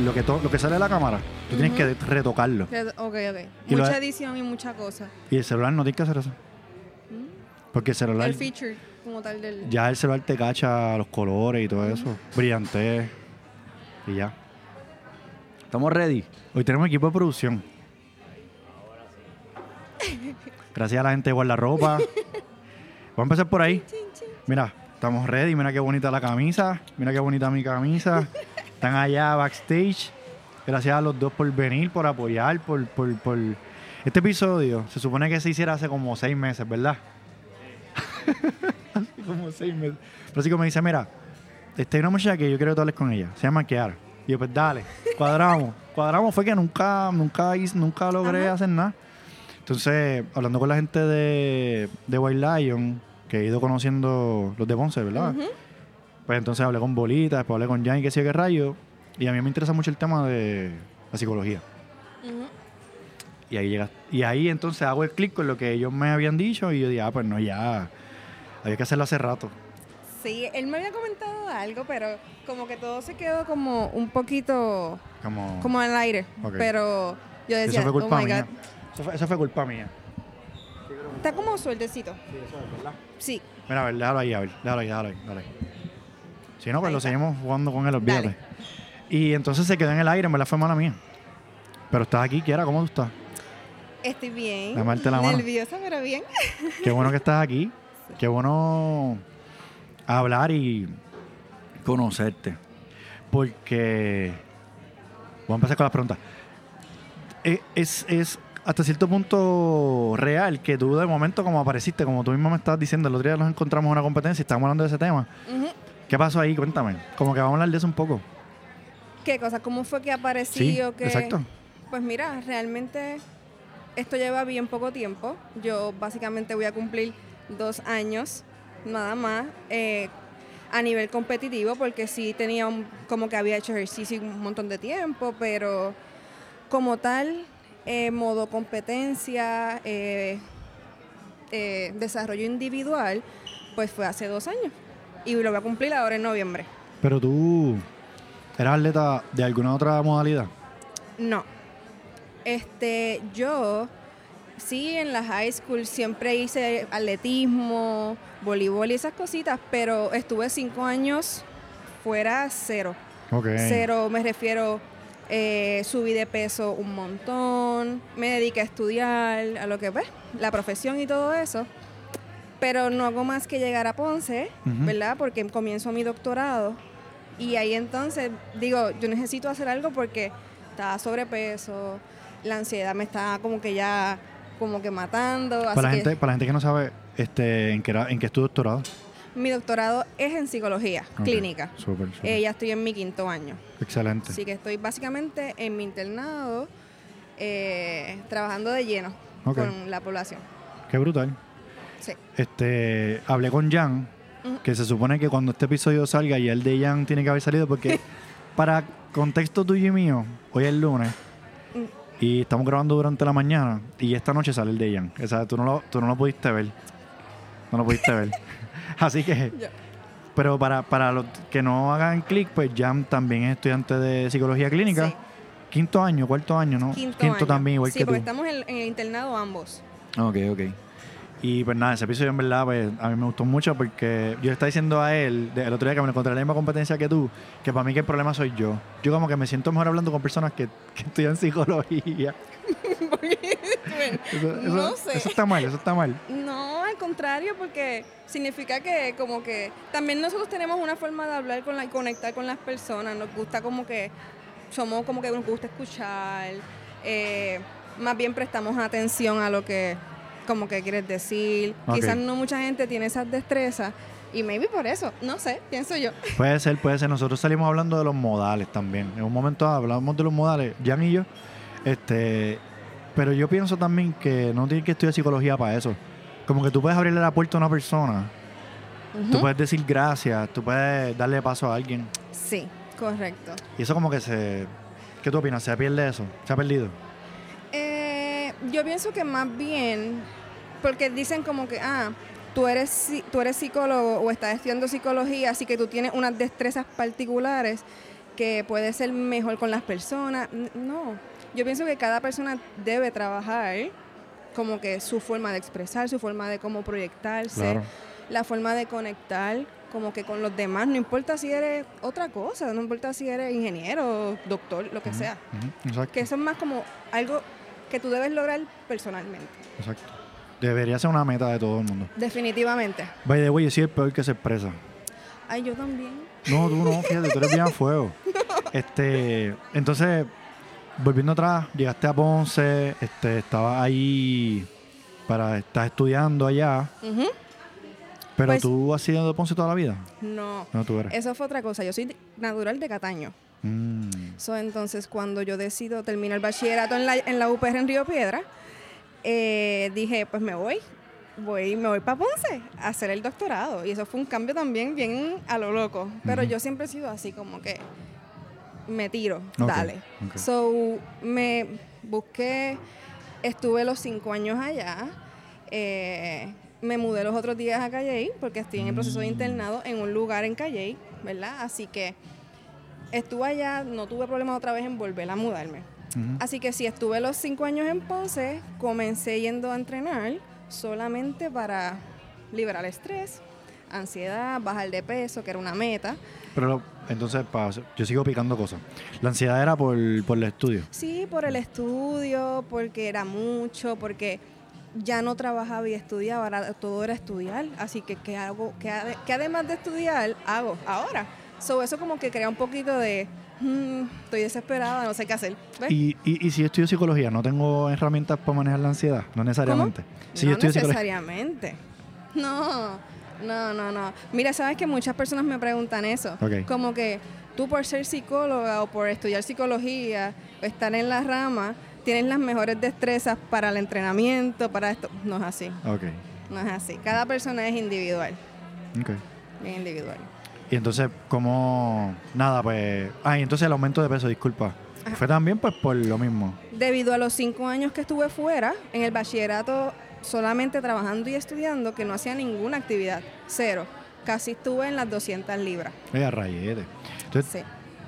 lo que, to- lo que sale de la cámara, tú tienes que retocarlo. Ok, ok. Y lo- Mucha edición y mucha cosa. Y el celular no tiene que hacer eso. Porque el celular, El feature como tal del... ya el celular te cacha los colores y todo eso. Brillante. Y ya. ¿Estamos ready? Hoy tenemos equipo de producción. Gracias a la gente de guardarropa. Vamos a empezar por ahí. Mira, estamos ready. Mira qué bonita la camisa. Mira qué bonita mi camisa. Están allá backstage. Gracias a los dos por venir, por apoyar, por, por, por... Este episodio se supone que se hiciera hace como seis meses, ¿verdad? hace como seis meses. Como me dice, mira, hay una muchacha que yo quiero que tú hables con ella. Se llama Kiara. Y yo, pues dale, cuadramos. cuadramos fue que nunca, nunca, hice- nunca logré Ajá. hacer nada. Entonces, hablando con la gente de, de White Lion, que he ido conociendo los de Ponce, ¿verdad? Ujú. Pues entonces hablé con Bolita, después hablé con Jan y qué sé qué rayo. Y a mí me interesa mucho el tema de la psicología. Ujú. Y ahí llega, y ahí entonces hago el clic con lo que ellos me habían dicho y yo dije, ah, pues no, ya, había que hacerlo hace rato. Sí, él me había comentado algo, pero como que todo se quedó como un poquito Como, como al aire. Ok. Pero yo eso decía, fue oh culpa my mía. God. Eso fue, eso fue culpa mía. Está como sueltecito. Sí, eso es verdad. Sí. Mira, a ver, déjalo ahí, a ver, déjalo ahí, déjalo ahí, déjalo ahí. Si no, pues lo seguimos jugando con él, olvídate. Dale. Y entonces se quedó en el aire, en verdad fue mala mía. Pero estás aquí, Kiara, ¿cómo tú estás? Estoy bien. Dame la mano. Nerviosa, pero bien. Qué bueno que estás aquí. Qué bueno hablar y conocerte. Porque. Voy a empezar con las preguntas. Eh, Es, es hasta cierto punto real que tú de momento, como apareciste, como tú mismo me estabas diciendo, el otro día nos encontramos en una competencia y estábamos hablando de ese tema. Ujú. ¿Qué pasó ahí? Cuéntame. Como que vamos a hablar de eso un poco. ¿Qué cosa? ¿Cómo fue que aparecí Sí, o qué? exacto. Pues mira, realmente esto lleva bien poco tiempo. Yo básicamente voy a cumplir dos años, nada más, eh, a nivel competitivo, porque sí tenía un- como que había hecho ejercicio un montón de tiempo, pero como tal, eh, modo competencia, eh, desarrollo individual, pues fue hace dos años. Y lo voy a cumplir ahora en noviembre. Pero tú eras atleta de alguna otra modalidad. No. Este, yo sí en la high school siempre hice atletismo, voleibol y esas cositas, pero estuve cinco años fuera cero. Ok. Cero, me refiero, eh, subí de peso un montón, me dediqué a estudiar, a lo que ves, la profesión y todo eso. Pero no hago más que llegar a Ponce. ¿verdad? Porque comienzo mi doctorado. Y ahí entonces digo, yo necesito hacer algo porque estaba sobrepeso, la ansiedad me estaba como que ya como que matando. Para así la, que gente, para la gente que no sabe este, en qué en qué es tu doctorado. mi doctorado es en psicología clínica. Súper, súper. Eh, ya estoy en mi quinto año. Excelente. Así que estoy básicamente en mi internado eh, trabajando de lleno con la población. Qué brutal. Sí. Este, hablé con Jan, que se supone que cuando este episodio salga y el de Jan tiene que haber salido porque para contexto tuyo y mío, hoy es lunes Mm. y estamos grabando durante la mañana y esta noche sale el de Jan. O sea, tú no lo, tú no lo pudiste ver. No lo pudiste ver. Así que, pero para, para los que no hagan clic, pues Jan también es estudiante de psicología clínica. Sí. Quinto año, cuarto año, ¿no? Quinto, año. también, igual sí, que tú. porque estamos en, en el internado ambos. Ok, ok. Y pues nada, ese episodio en verdad pues, a mí me gustó mucho porque yo le estaba diciendo a él el otro día que me encontré en la misma competencia que tú, que para mí que el problema soy yo. Yo como que me siento mejor hablando con personas que, que estudian psicología. Bueno, Eso, eso- no sé. eso está mal, eso está mal. No, al contrario, porque significa que como que también nosotros tenemos una forma de hablar con la, y conectar con las personas. Nos gusta como que somos como que nos gusta escuchar. eh, más bien prestamos atención a lo que como que quieres decir. Quizás no mucha gente tiene esas destrezas y maybe por eso, no sé, pienso yo. Puede ser, puede ser. Nosotros salimos hablando de los modales también. En un momento hablamos de los modales, Jan y yo. Este, pero yo pienso también que no tienes que estudiar psicología para eso. Como que tú puedes abrirle la puerta a una persona, tú Ujú. puedes decir gracias, tú puedes darle paso a alguien. Sí, correcto. Y eso como que se... ¿Qué tú opinas? ¿Se pierde eso? ¿Se ha perdido? Yo pienso que más bien, porque dicen como que, ah, tú eres, tú eres psicólogo o estás estudiando psicología, así que tú tienes unas destrezas particulares que puede ser mejor con las personas. No, yo pienso que cada persona debe trabajar como que su forma de expresar, su forma de cómo proyectarse, Claro. la forma de conectar como que con los demás, no importa si eres otra cosa, no importa si eres ingeniero, doctor, lo que sea. Que eso es más como algo que tú debes lograr personalmente. Exacto. Debería ser una meta de todo el mundo. Definitivamente. By the way, yo soy el peor que se expresa. Ay, yo también. No, tú no, fíjate, tú eres bien a fuego. Este, entonces, volviendo atrás, llegaste a Ponce, este, estabas ahí para, estás estudiando allá, pero Pues- tú has sido de Ponce toda la vida. No. No, tú eres. Eso fue otra cosa. Yo soy natural de Cataño. Mm, So, entonces, cuando yo decido terminar el bachillerato en la, en la UPR en Río Piedra, eh, dije, pues me voy. Voy, me voy para Ponce a hacer el doctorado. Y eso fue un cambio también bien a lo loco. Pero yo siempre he sido así, como que me tiro, dale. So, me busqué, estuve los cinco años allá. eh, me mudé los otros días a Calley porque estoy en el proceso de Mm. internado en un lugar en Calley, ¿verdad? Así que estuve allá, no tuve problemas otra vez en volver a mudarme. Así que sí, estuve los cinco años en Ponce, comencé yendo a entrenar solamente para liberar estrés, ansiedad, bajar de peso, que era una meta. Pero entonces, yo sigo picando cosas. La ansiedad era por, por el estudio. Sí, por el estudio, porque era mucho, porque ya no trabajaba y estudiaba, ahora todo era estudiar. Así que, ¿qué hago? ¿Qué, ade- qué además de estudiar hago ahora? So, eso como que crea un poquito de, "Mm, estoy desesperada, no sé qué hacer. ¿Ves? Y, y, y si yo estudio psicología, ¿no tengo herramientas para manejar la ansiedad? No necesariamente. Si yo no psicología. necesariamente. No, no, no, no. Mira, sabes que muchas personas me preguntan eso. Ok. Como que tú por ser psicóloga o por estudiar psicología estar en la rama, tienes las mejores destrezas para el entrenamiento, para esto. No es así, Ok, no es así. Cada persona es individual, ok. bien individual. Y entonces, como Nada, pues... Ah, y entonces el aumento de peso, disculpa. Fue también pues por lo mismo. Debido a los cinco años que estuve fuera, en el bachillerato solamente trabajando y estudiando, que no hacía ninguna actividad, cero. Casi estuve en las 200 libras. Oye, rayete. Entonces, Sí.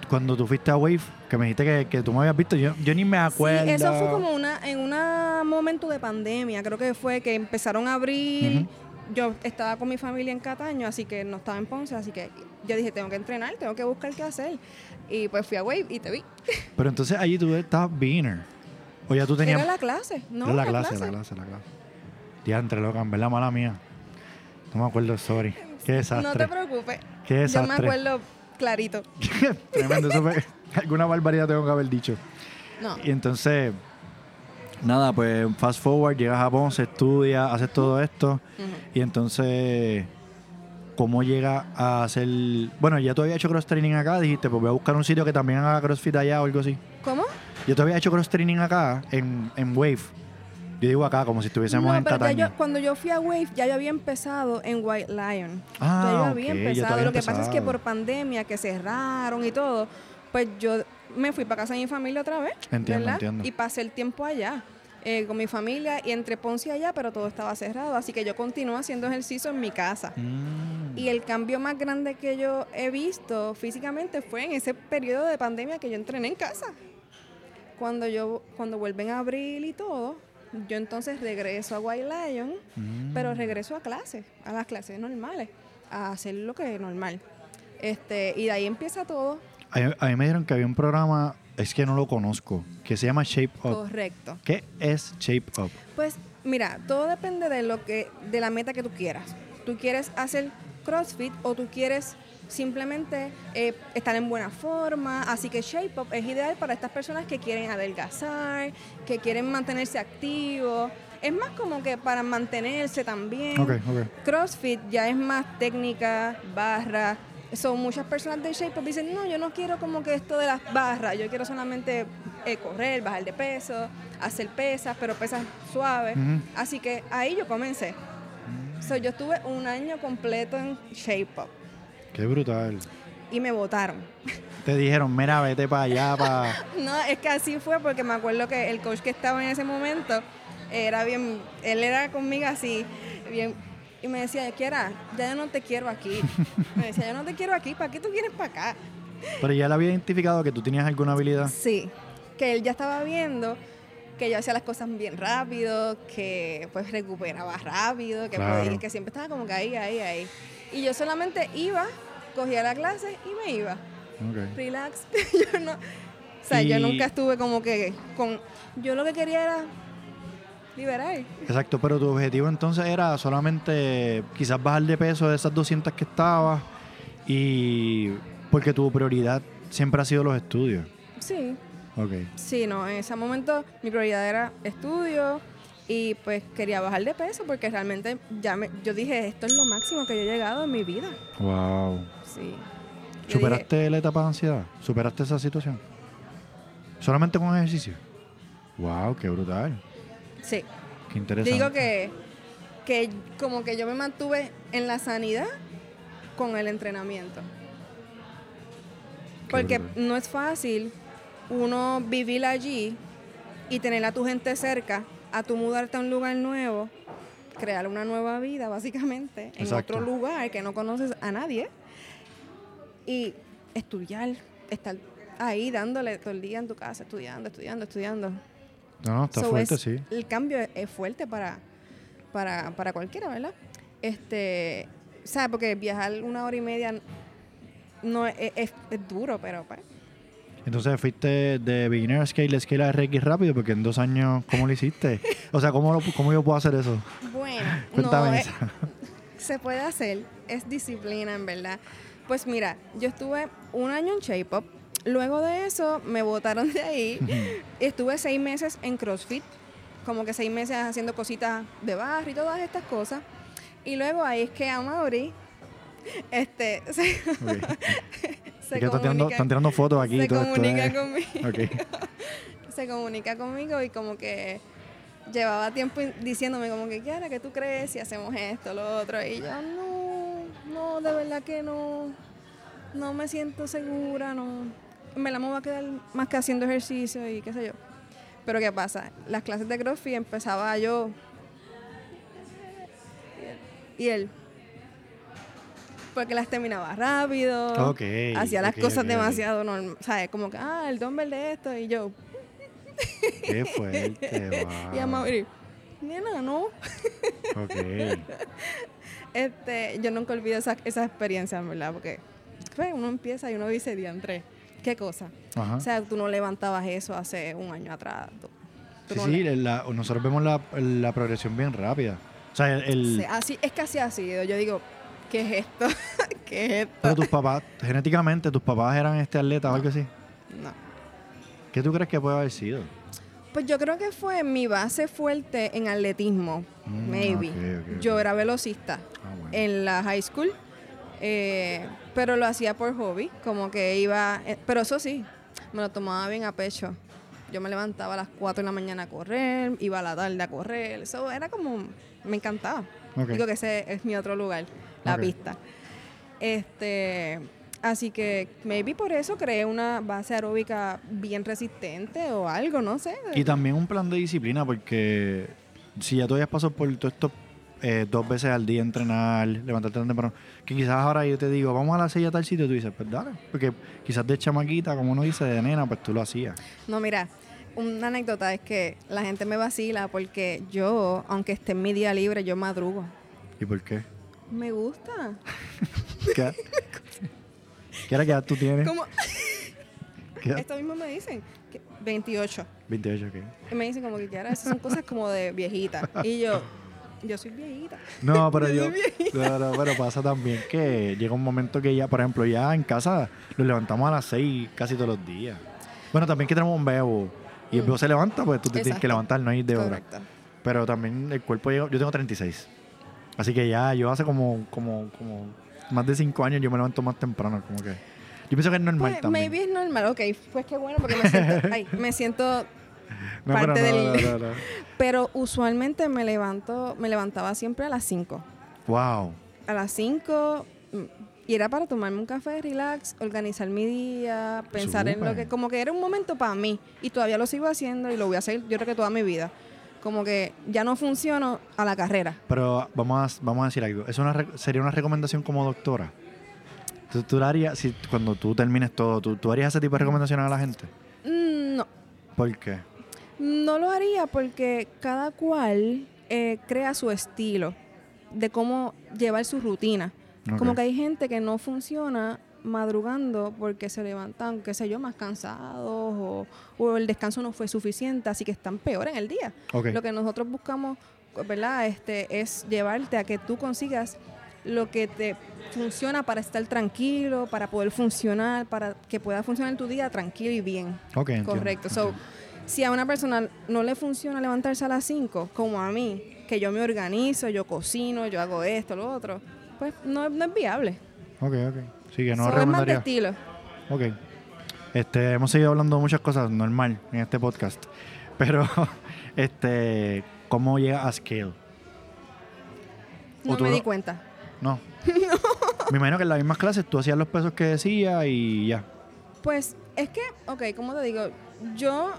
cuando tú fuiste a Wave, que me dijiste que, que tú me habías visto, yo, yo ni me acuerdo. Sí, eso fue como una, en un momento de pandemia, creo que fue que empezaron a abrir. Yo estaba con mi familia en Cataño, así que no estaba en Ponce, así que yo dije, tengo que entrenar, tengo que buscar qué hacer. Y pues fui a Wave y te vi. Pero entonces allí tú estabas beginner. O ya tú tenías... Era la clase, ¿no? Era la clase, la clase, la clase. Diantre, loca, en verdad, mala mía. No me acuerdo, sorry. Qué No desastre. te preocupes. Qué Yo me desastre. acuerdo clarito. Tremendo, eso fue- Alguna barbaridad tengo que haber dicho. No. Y entonces, nada, pues fast forward, llegas a Ponce, estudias, haces todo esto. Ujú. Y entonces, ¿cómo llegas a hacer...? Bueno, ya tú habías hecho cross training acá, dijiste, pues voy a buscar un sitio que también haga crossfit allá o algo así. ¿Cómo? Yo te había hecho cross training acá, en, en Wave. Yo digo acá, como si estuviésemos No, en pero yo, cuando yo fui a Wave, ya yo había empezado en White Lion. Ah, ya yo había empezado. habías Lo que pasa es que empezado. por pandemia, que cerraron y todo, pues yo me fui para casa de mi familia otra vez. Entiendo, ¿verdad? entiendo. Y pasé el tiempo allá. eh, con mi familia y entre Ponce y allá, pero todo estaba cerrado, así que yo continué haciendo ejercicio en mi casa. Mm. Y el cambio más grande que yo he visto físicamente fue en ese periodo de pandemia que yo entrené en casa. Cuando yo cuando vuelven a abril y todo, yo entonces regreso a White Lion, Mm. pero regreso a clases, a las clases normales, a hacer lo que es normal. Este, y de ahí empieza todo A, mí- a mí me dijeron que había un programa, es que no lo conozco, que se llama Shape Up. correcto. ¿Qué es Shape Up? Pues mira, todo depende de lo que de la meta que tú quieras. Tú quieres hacer CrossFit o tú quieres simplemente eh, estar en buena forma, así que Shape Up es ideal para estas personas que quieren adelgazar, que quieren mantenerse activos. Es más como que para mantenerse también. Ok, ok. CrossFit ya es más técnica, barra. Son muchas personas de Shape Up dicen, no, yo no quiero como que esto de las barras, yo quiero solamente eh, correr, bajar de peso, hacer pesas, pero pesas suaves. Así que ahí yo comencé. So, yo estuve un año completo en Shape Up Qué brutal. y me votaron. Te dijeron, mira, vete para allá, para... No, es que así fue porque me acuerdo que el coach que estaba en ese momento era bien, él era conmigo así, bien, y me decía, Kiara, ya yo no te quiero aquí. Me decía, yo no te quiero aquí, ¿para qué tú vienes para acá? Pero ya él había identificado que tú tenías alguna habilidad. Sí, que él ya estaba viendo que yo hacía las cosas bien rápido, que pues recuperaba rápido, que, Claro. podía- que siempre estaba como que ahí, ahí, ahí. Y yo solamente iba, cogía la clase y me iba. Ok. Relax. yo no, o sea, yo nunca estuve como que con... Yo lo que quería era liberar. Exacto, pero tu objetivo entonces era solamente quizás bajar de peso de esas 200 que estabas y porque tu prioridad siempre ha sido los estudios. Sí, Ok. sí, no, en ese momento mi prioridad era estudio y pues quería bajar de peso porque realmente ya me, yo dije, esto es lo máximo que yo he llegado en mi vida. Wow. Sí. ¿Superaste la etapa de ansiedad? ¿Superaste esa situación? ¿Solamente con ejercicio? Wow, qué brutal. Sí. Qué Yo interesante. digo que, que como que yo me mantuve en la sanidad con el entrenamiento. Qué Porque brutal. no es fácil uno vivir allí y tener a tu gente cerca, a tu mudarte a un lugar nuevo, crear una nueva vida básicamente en Exacto. otro lugar que no conoces a nadie y estudiar, estar ahí dándole todo el día en tu casa, estudiando, estudiando, estudiando. No, no, está So, fuerte, es- sí. El cambio es- es fuerte para, para, para cualquiera, ¿verdad? Este, ¿sabes? Porque viajar una hora y media no es, es- es duro, pero pues. Entonces fuiste de beginner scale a scale a RX rápido porque en dos años, ¿cómo lo hiciste? O sea, ¿cómo, lo- cómo yo puedo hacer eso? Bueno, Cuéntame no, eso. eh, se puede hacer, es disciplina en verdad. Pues mira, yo estuve un año en Shape Up, luego de eso me botaron de ahí, estuve seis meses en CrossFit, como que seis meses haciendo cositas de barrio y todas estas cosas, y luego ahí es que a Mauri, este, se, se Es que están tirando, comunica- están tirando fotos aquí. y se todo esto, comunica ¿eh? conmigo Ok. se comunica conmigo y como que llevaba tiempo diciéndome como que Kiara, ¿qué tú crees si hacemos esto, lo otro? Y yo, no, no, de verdad que no, no me siento segura, no. Me la me voy a quedar más que haciendo ejercicio y qué sé yo. Pero ¿qué pasa? Las clases de CrossFit empezaba yo y él, porque las terminaba rápido, Ok, hacía las ok, cosas ok, ok. demasiado normal, ¿sabes? Como que, ah, el dumbbell de esto y yo, Qué fuerte, wow. y a Mauri, nena, no. Ok. Este, yo nunca olvido esa, esa experiencia, en verdad, porque pues, uno empieza y uno dice, diantre, ¿qué cosa? Ajá. O sea, tú no levantabas eso hace un año atrás. tú- tú Sí, no sí, la- nosotros vemos la, la progresión bien rápida. O sea, el, el- Sí, así, es que así ha sido. Yo digo, ¿qué es esto? ¿Qué es esto? pero tus papás, genéticamente, tus papás eran este atleta o algo así. No. ¿Qué tú crees que puede haber sido? Pues yo creo que fue mi base fuerte en atletismo, Mm, maybe. Yo era velocista Ah, bueno. en la high school, eh, pero lo hacía por hobby, como que iba, eh, pero eso sí, me lo tomaba bien a pecho. Yo me levantaba a las 4 de la mañana a correr, iba a la tarde a correr, eso era como, me encantaba. Digo que ese es mi otro lugar, la pista. Este, así que maybe por eso creé una base aeróbica bien resistente o algo, no sé. Y también un plan de disciplina, porque si ya tú hayas pasado por todo esto eh, dos veces al día entrenar, levantarte tan temprano, que quizás ahora yo te digo, vamos a las seis a tal sitio, tú dices, pues dale, porque quizás de chamaquita, como uno dice, de nena, pues tú lo hacías. No, mira, una anécdota es que la gente me vacila porque yo, aunque esté en mi día libre, yo madrugo. ¿Y por qué? Me gusta. ¿Qué, ¿Qué edad tú tienes? ¿Qué edad? esto mismo me dicen. que 28. 28, ok. Y me dicen como que ya esas son cosas como de viejita. Y yo, yo soy viejita. No, pero yo. Yo pero pasa también que llega un momento que ya, por ejemplo, ya en casa nos levantamos a las 6 casi todos los días. Bueno, también que tenemos un bebo. Y el bebo se levanta, pues tú te tienes que levantar, no hay de. Correcto. Pero también el cuerpo llega. Yo tengo 36. Así que ya, yo hace como, como, como más de 5 años yo me levanto más temprano. Como que. Yo pienso que es normal Pues, también. maybe es normal. Ok, pues qué bueno porque me siento, ay, me siento No, pero parte no, del- no. Pero usualmente me levanto, me levantaba siempre a las 5. Wow. A las 5 y era para tomarme un café, relax, organizar mi día, pensar en lo que, como que era un momento para mí y todavía lo sigo haciendo y lo voy a hacer yo creo que toda mi vida. Como que ya no funciono a la carrera. Pero vamos a, vamos a decir algo. ¿Es una, ¿Sería una recomendación como doctora? ¿Tú, tú harías, si, cuando tú termines todo, ¿tú, ¿tú harías ese tipo de recomendaciones a la gente? Mm, no, ¿Por qué? No lo haría porque cada cual eh, crea su estilo de cómo llevar su rutina. Como que hay gente que no funciona madrugando porque se levantan, qué sé yo, más cansados o, o el descanso no fue suficiente, así que están peor en el día. Lo que nosotros buscamos, ¿verdad? Este, es llevarte a que tú consigas lo que te funciona para estar tranquilo, para poder funcionar, para que pueda funcionar tu día tranquilo y bien. Ok, entiendo, Correcto. So, entiendo. Si a una persona no le funciona levantarse a las 5, como a mí, que yo me organizo, yo cocino, yo hago esto, lo otro, pues no, no es viable. Ok, ok. Sí, que no So, es más de estilo. Ok. Este, hemos seguido hablando de muchas cosas normal en este podcast. Pero, este, ¿cómo llega a Scale? ¿O No me di cuenta. No. Me imagino que en las mismas clases tú hacías los pesos que decía y ya. Pues es que, ok, como te digo, yo,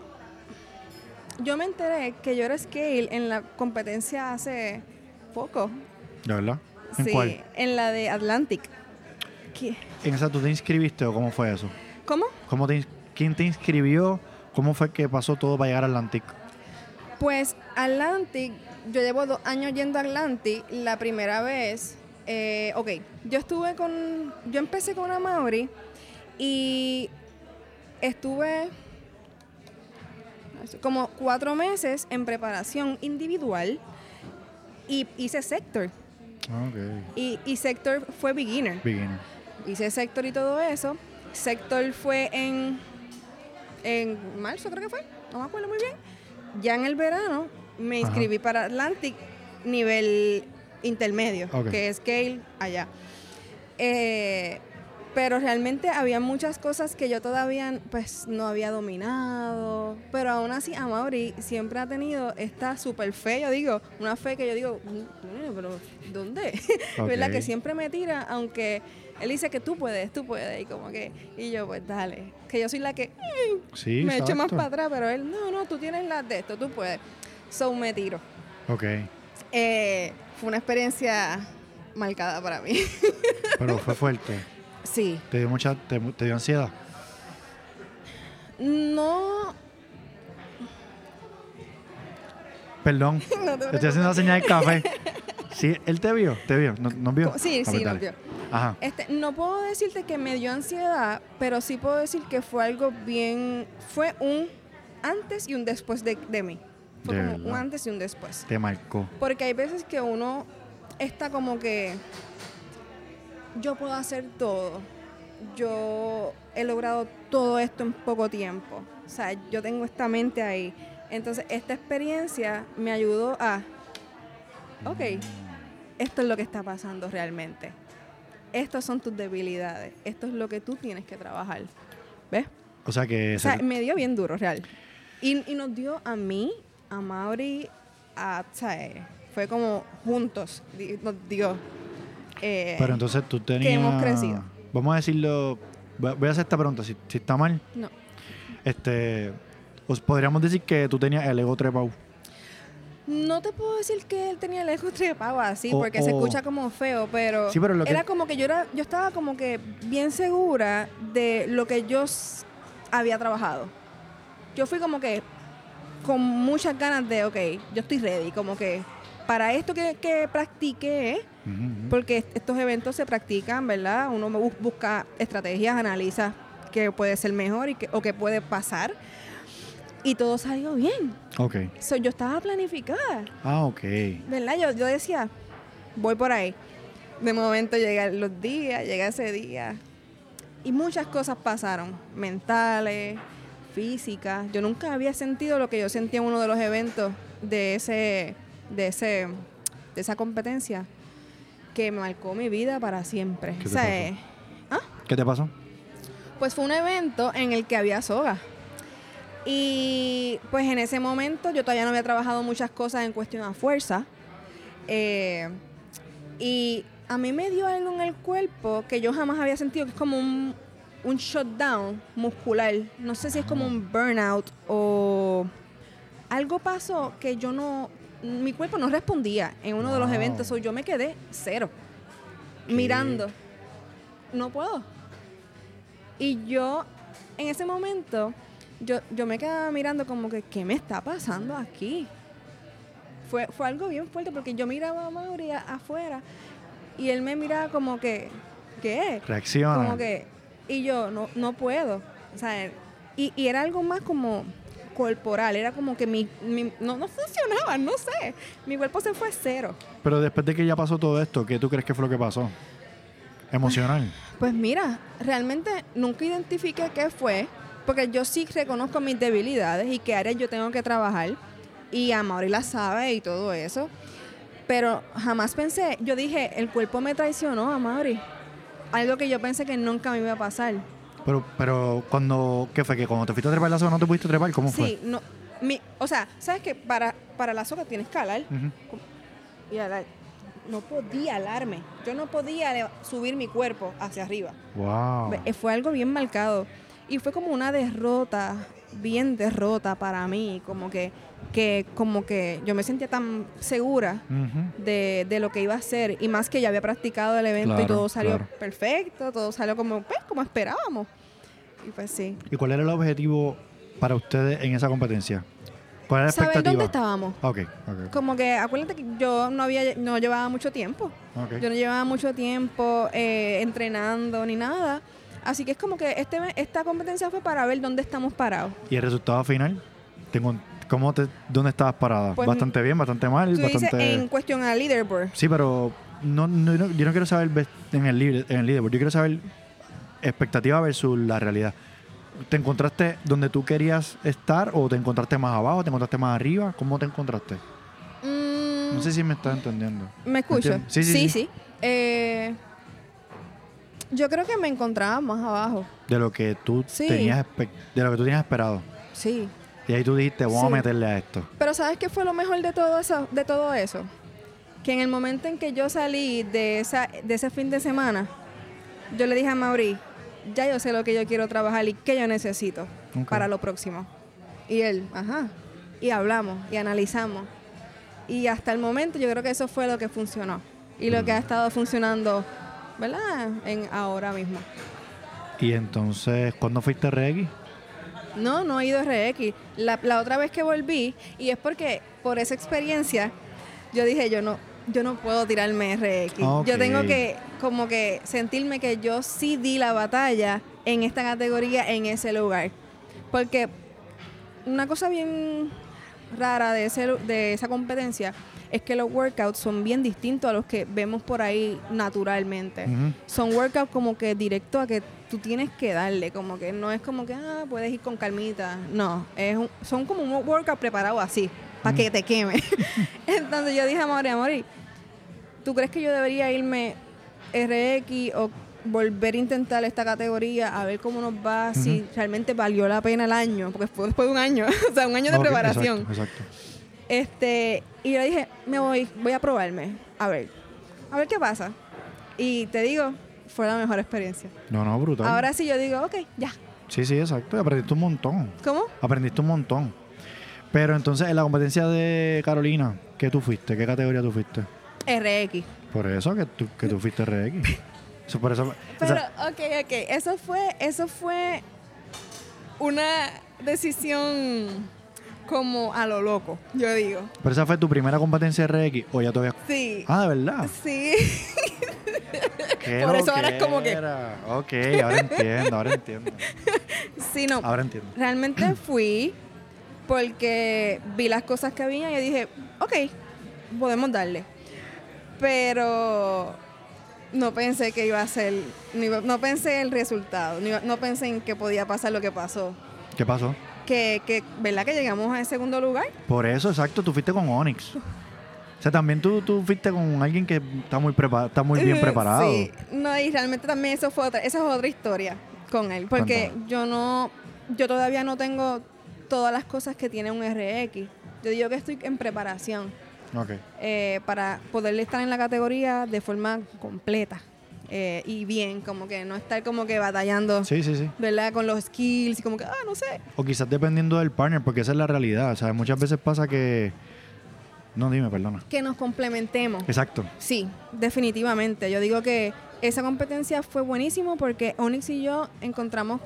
yo me enteré que yo era scale en la competencia hace poco. ¿De verdad? ¿En sí, cuál? en la de Atlantic. ¿Qué? ¿En esa tú te inscribiste o cómo fue eso? ¿Cómo? ¿Cómo te, ¿Quién te inscribió? ¿Cómo fue que pasó todo para llegar a Atlantic? Pues Atlantic, yo llevo dos años yendo a Atlantic. La primera vez, eh, ok, yo estuve con, yo empecé con una Maori y estuve como cuatro meses en preparación individual y hice sector. Ok. Y, y sector fue beginner. Beginner. Hice sector y todo eso. Sector fue en, en marzo, creo que fue. No me acuerdo muy bien. Ya en el verano me Ajá. inscribí para Atlantic nivel intermedio, que es scale allá. Eh, pero realmente había muchas cosas que yo todavía pues no había dominado. Pero aún así, Amaury siempre ha tenido esta super fe, yo digo, una fe que yo digo, "Mm, pero ¿dónde? ¿Verdad? Ok. Que siempre me tira, aunque él dice que tú puedes, tú puedes. Y como que, y yo, pues dale. Que yo soy la que Sí, me echo más para atrás, pero él, no, no, tú tienes las de esto, tú puedes. So me tiro. Ok. Eh, fue una experiencia marcada para mí. Pero fue fuerte. Sí. ¿Te dio mucha, te, te dio ansiedad? No, Perdón. no te Estoy haciendo la señal de café. Sí, él te vio, te vio, ¿no, ¿nos vio? Sí, Ah, sí, pues nos vio. Ajá. Este, no puedo decirte que me dio ansiedad, pero sí puedo decir que fue algo bien, fue un antes y un después de, de mí. Fue De como un antes y un después. Te marcó. Porque hay veces que uno está como que yo puedo hacer todo. Yo he logrado todo esto en poco tiempo. O sea, yo tengo esta mente ahí. Entonces, esta experiencia me ayudó a, ok, esto es lo que está pasando realmente. Estas son tus debilidades. Esto es lo que tú tienes que trabajar. ¿Ves? O sea que... O sea, se- me dio bien duro, real. Y, y nos dio a mí, a Mauri, a, eh, fue como juntos, nos dio. Eh, pero entonces tú tenías... hemos crecido. Vamos a decirlo... Voy a hacer esta pregunta. Si, si está mal, no. este... Os podríamos decir que tú tenías el ego trepado. No te puedo decir que él tenía el ego trepado así, porque se escucha como feo, pero, Sí, pero lo que- era como que yo era, yo estaba como que bien segura de lo que yo había trabajado. Yo fui como que con muchas ganas de, ok, yo estoy ready, como que para esto que, que practiqué, ujú. porque estos eventos se practican, ¿verdad? Uno bus- busca estrategias, analiza qué puede ser mejor y qué, o qué puede pasar. Y todo salió bien. Ok. So, yo estaba planificada, Ah, ok. ¿verdad? Yo, yo decía, voy por ahí. De momento llegan los días, llega ese día. Y muchas cosas pasaron, mentales, físicas. Yo nunca había sentido lo que yo sentía en uno de los eventos de ese, de ese, de esa competencia que me marcó mi vida para siempre. ¿Qué te O sea, pasó? eh, ¿Qué te pasó? pues fue un evento en el que había soga. Y pues en ese momento yo todavía no había trabajado muchas cosas en cuestión a fuerza. Eh, y a mí me dio algo en el cuerpo que yo jamás había sentido, que es como un, un shutdown muscular. No sé si es como un burnout o algo pasó que yo no, mi cuerpo no respondía en uno de los eventos, o yo me quedé cero, ¿Qué? mirando. no puedo. Y yo, en ese momento, yo, yo me quedaba mirando como que, ¿qué me está pasando aquí? Fue, fue algo bien fuerte porque yo miraba a Mauri a- afuera y él me miraba como que, ¿qué? Reacciona. Como que, y yo, no, no puedo. O sea, y, y era algo más como corporal, era como que mi, mi- no, no funcionaba, no sé. Mi cuerpo se fue a cero. Pero después de que ya pasó todo esto, ¿qué tú crees que fue lo que pasó? Emocional. Pues mira, realmente nunca identifiqué qué fue, porque yo sí reconozco mis debilidades y qué áreas yo tengo que trabajar. Y Amaury la sabe y todo eso. Pero jamás pensé, yo dije, el cuerpo me traicionó, Amaury. Algo que yo pensé que nunca me iba a pasar. Pero, pero cuando, ¿qué fue? ¿Que cuando te fuiste a trepar la soga no te pudiste trepar? ¿Cómo fue? Sí, no. Mi, o sea, ¿sabes que Para, para la soga tienes que alar. Ujú. Y alar. No podía alarme. Yo no podía subir mi cuerpo hacia arriba. Wow. Fue algo bien marcado. Y fue como una derrota, bien derrota para mí. Como que, que, como que yo me sentía tan segura de, de lo que iba a hacer. Y más que ya había practicado el evento y todo salió claro. perfecto, todo salió como, pues, como esperábamos. Y pues sí. ¿Y cuál era el objetivo para ustedes en esa competencia? ¿Cuál era la ¿Saber expectativa? dónde estábamos? Ok, ok. Como que acuérdate que yo no había no llevaba mucho tiempo. ok. Yo no llevaba mucho tiempo eh, entrenando ni nada. Así que es como que este esta competencia fue para ver dónde estamos parados. ¿Y el resultado final? Tengo, ¿cómo te, ¿Dónde estabas parada? Pues, bastante bien, bastante mal, Tú dices bastante... en cuestión al leaderboard. Sí, pero no, no- yo no quiero saber en el, en el leaderboard, yo quiero saber expectativa versus la realidad. ¿Te encontraste donde tú querías estar o te encontraste más abajo, te encontraste más arriba? ¿Cómo te encontraste? Mm, No sé si me estás entendiendo. ¿Me escucho? entiendo. Sí, sí, sí. Eh, yo creo que me encontraba más abajo. De lo que tú Sí. tenías de lo que tú tenías esperado. Sí. Y ahí tú dijiste, vamos a Sí. meterle a esto. Pero ¿sabes qué fue lo mejor de todo eso? De todo eso? Que en el momento en que yo salí de, esa, de ese fin de semana, yo le dije a Mauri, ya yo sé lo que yo quiero trabajar y qué yo necesito para lo próximo. Y él, ajá. Y hablamos y analizamos. Y hasta el momento yo creo que eso fue lo que funcionó. Y lo que ha estado funcionando, ¿verdad? En ahora mismo. Y entonces, ¿cuándo fuiste Reggae? No, no he ido a RX. La, la otra vez que volví, y es porque por esa experiencia, yo dije, yo no, yo no puedo tirarme RX. Ok. Yo tengo que como que sentirme que yo sí di la batalla en esta categoría, en ese lugar. Porque una cosa bien rara de, ese, de esa competencia es que los workouts son bien distintos a los que vemos por ahí naturalmente son workouts como que directo a que tú tienes que darle, como que no es como que ah, puedes ir con calmita, no, es un- son como un workout preparado así, para que te queme. Entonces yo dije a Mori, Mori, ¿tú crees que yo debería irme RX o volver a intentar esta categoría a ver cómo nos va, si realmente valió la pena el año, porque fue después de un año, o sea, un año de preparación. Exacto, exacto. Este, y yo dije, me voy, voy a probarme, a ver, a ver qué pasa. Y te digo, fue la mejor experiencia. No, no, brutal. Ahora sí yo digo, ok, ya. Sí, sí, exacto. Y Aprendiste un montón. ¿Cómo? Aprendiste un montón. Pero entonces, en la competencia de Carolina, ¿qué tú fuiste? ¿Qué categoría tú fuiste? RX. Por eso que tú, que tú fuiste RX. Eso, por eso, o Pero, sea, ok, ok, eso fue, eso fue una decisión como a lo loco, yo digo. pero esa fue tu primera competencia RX o ya todavía. Sí. Ah, de verdad. Sí. Qué Por eso ahora es como que-. Ok, ahora entiendo, ahora entiendo. Sí, no. Ahora entiendo. Realmente fui porque vi las cosas que había y dije, ok, podemos darle. Pero no pensé que iba a ser, no, pensé el resultado, no, pensé en que podía pasar lo que pasó. ¿Qué pasó? Que, que ¿verdad? Que llegamos al segundo lugar. Por eso, exacto, tú fuiste con Onyx. O sea, también tú, tú fuiste con alguien que está muy, está muy bien Eh, preparado. Sí, no, y realmente también eso fue otra, esa es otra historia con él, porque Cuéntame. yo no, yo todavía no tengo todas las cosas que tiene un RX. Yo digo que estoy en preparación Eh, para poder estar en la categoría de forma completa eh, y bien, como que no estar como que batallando, Sí, sí, sí. ¿verdad? Con los skills y como que, ah, no sé. O quizás dependiendo del partner, porque esa es la realidad. O sea, muchas veces pasa que. No, dime, perdona. Que nos complementemos. Exacto. Sí, definitivamente. Yo digo que esa competencia fue buenísimo porque Onyx y yo encontramos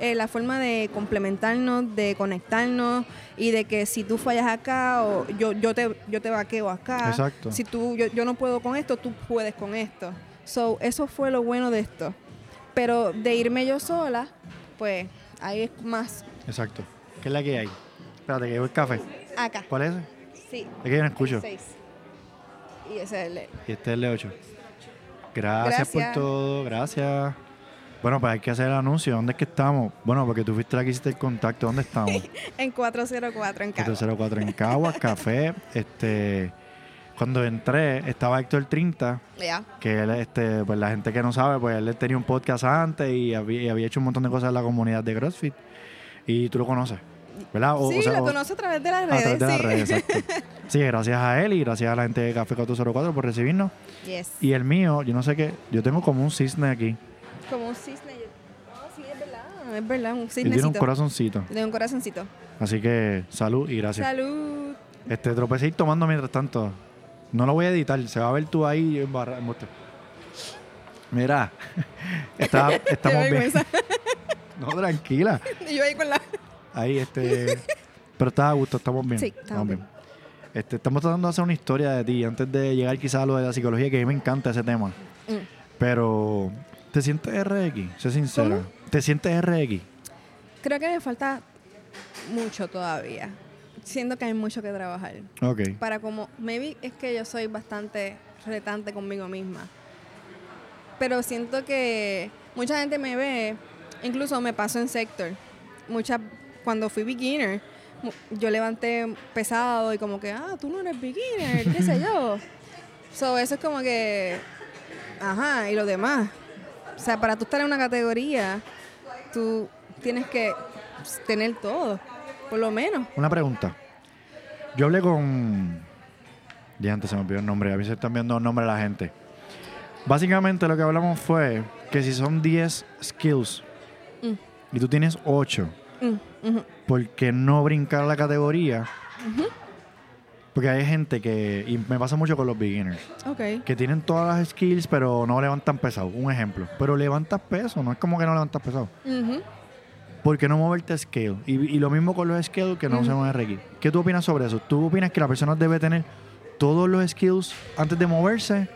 eh, la forma de complementarnos, de conectarnos y de que si tú fallas acá o yo, yo te yo te vaqueo acá. Exacto. Si tú yo, yo no puedo con esto, tú puedes con esto. So, eso fue lo bueno de esto. Pero de irme yo sola, pues ahí es más Exacto. ¿Qué es la que hay? Espérate, que llevo el café. acá. ¿Cuál es? Sí. Es que yo no escucho. Seis. Y ese es el de- Y este es el de 8. Gracias, por todo, gracias. Bueno, pues hay que hacer el anuncio. ¿Dónde es que estamos? Bueno, porque tú fuiste la que hiciste el contacto. ¿Dónde estamos? en 404 en Cagua. 704 en Caguas, Café. Este, cuando entré, estaba Héctor 30, Ya. que él, este, pues la gente que no sabe, pues él tenía un podcast antes y había, y había hecho un montón de cosas en la comunidad de CrossFit. Y tú lo conoces, ¿verdad? O- sí, o sea, lo conozco a través de las a redes. través de las redes, exacto. Sí, gracias a él y gracias a la gente de Café 404 por recibirnos. Yes. Y el mío, yo no sé qué, yo tengo como un cisne aquí. Como un cisne. No, sí, es verdad. Es verdad, un Él tiene un cisnecito. corazoncito. Tiene un corazoncito. Así que salud y gracias. Salud. Este, tropecé y tomando mientras tanto. No lo voy a editar, se va a ver tú ahí en barra. embuste. Mira, está- estamos bien. No, tranquila. Yo ahí con la... Ahí, este. Pero está a gusto, estamos bien. Sí, estamos bien. Este, estamos tratando de hacer una historia de ti antes de llegar quizás a lo de la psicología, que a mí me encanta ese tema. Mm. Pero, ¿te sientes RX? Sé sincera. ¿Cómo? ¿Te sientes RX? Creo que me falta mucho todavía. Siento que hay mucho que trabajar. Ok. Para como, maybe es que yo soy bastante retante conmigo misma. Pero siento que mucha gente me ve, incluso me pasó en sector. Mucha, cuando fui beginner, yo levanté pesado y como que, ah, tú no eres beginner, qué sé yo. So, eso es como que, ajá, y lo demás. O sea, para tú estar en una categoría, tú tienes que tener todo, por lo menos. Una pregunta. Yo hablé con. Ya antes se me olvidó el nombre. A veces están viendo el nombre de la gente. Básicamente lo que hablamos fue que si son 10 skills Mm. y tú tienes 8, Mm, ujú. ¿por qué no brincar la categoría? Porque hay gente que, y me pasa mucho con los beginners, que tienen todas las skills pero no levantan pesado. Un ejemplo. Pero levantas peso, no es como que no levantas pesado. Ujú. ¿Por qué no moverte scale? Y, y lo mismo con los skills que no Ujú. se mueven. ¿Qué tú opinas sobre eso? ¿Tú opinas que la persona debe tener todos los skills antes de moverse?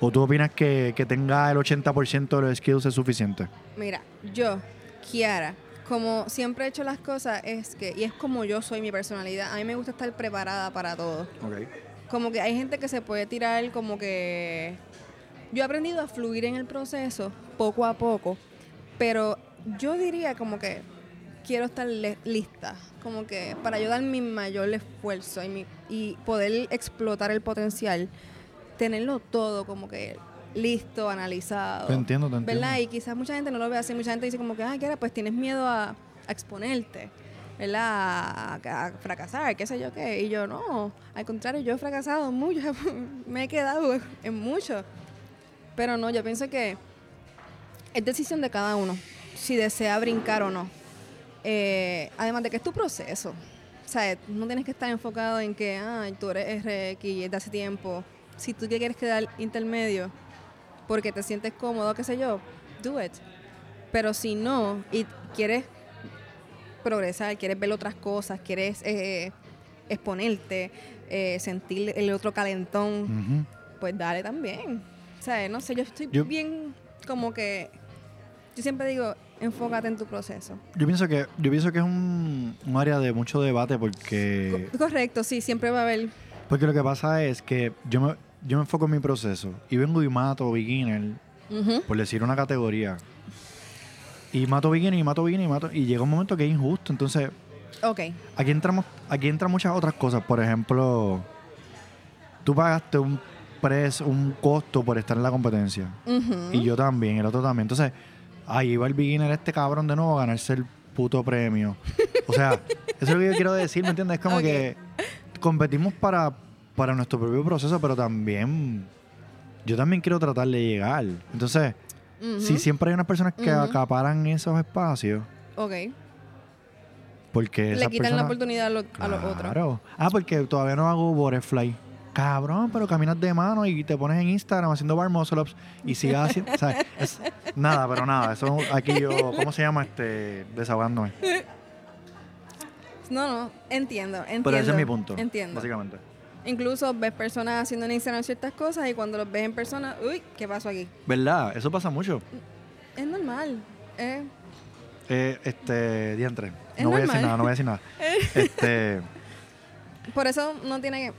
¿O tú opinas que, que tenga el 80% de los skills es suficiente? Mira, yo, Kiara, como siempre he hecho las cosas, es que, y es como yo soy mi personalidad, a mí me gusta estar preparada para todo. Como que hay gente que se puede tirar como que... Yo he aprendido a fluir en el proceso poco a poco, pero yo diría como que quiero estar lista, como que para yo dar mi mayor esfuerzo y, mi- y poder explotar el potencial, tenerlo todo como que listo, analizado. Te entiendo, te entiendo. ¿verdad? Y quizás mucha gente no lo ve así, mucha gente dice como que, ay, ¿qué era? Pues tienes miedo a, a exponerte, ¿verdad? A, a fracasar, qué sé yo qué. Y yo, no, al contrario, yo he fracasado mucho, me he quedado en mucho. Pero no, yo pienso que es decisión de cada uno, si desea brincar o no. Eh, además de que es tu proceso. O sea, no tienes que estar enfocado en que, ay, tú eres RX y es de hace tiempo. Si tú te quieres quedar intermedio, porque te sientes cómodo, qué sé yo, do it. Pero si no, y quieres progresar, quieres ver otras cosas, quieres eh, exponerte, eh, sentir el otro calentón, pues dale también. O sea, no sé, yo estoy Yo- bien como que... Yo siempre digo, enfócate en tu proceso. Yo pienso que, yo pienso que es un, un área de mucho debate porque, Co- Correcto, sí, siempre va a haber... porque lo que pasa es que yo me, yo me enfoco en mi proceso y vengo y mato beginner, por decir una categoría. Y mato beginner y mato beginner y mato. Y llega un momento que es injusto. Entonces, Ok. aquí entramos, aquí entran muchas otras cosas. Por ejemplo, tú pagaste un precio, un costo por estar en la competencia. Y yo también, el otro también. Entonces, ahí va el beginner este cabrón de nuevo a ganarse el puto premio. O sea, eso es lo que yo quiero decir, ¿me entiendes? Es como que competimos para, para nuestro propio proceso, pero también yo también quiero tratar de llegar. Entonces, si siempre hay unas personas que Ujú. acaparan esos espacios, Ok. porque Le quitan la oportunidad a, lo- a los otros. Claro. Ah, porque todavía no hago butterfly. cabrón, pero caminas de mano y te pones en Instagram haciendo bar muscle ups y sigas haciendo. Es- nada, pero nada, eso aquí yo, ¿cómo se llama? Este, desahogándome. No, no, entiendo, entiendo. Pero ese es mi punto, Entiendo. básicamente. Incluso ves personas haciendo en Instagram ciertas cosas y cuando los ves en persona, uy, ¿qué pasó aquí? ¿Verdad? Eso pasa mucho. Es normal. eh, Eh, este, diantre. Es No voy a decir nada, no voy a decir nada. Este, por eso no tiene que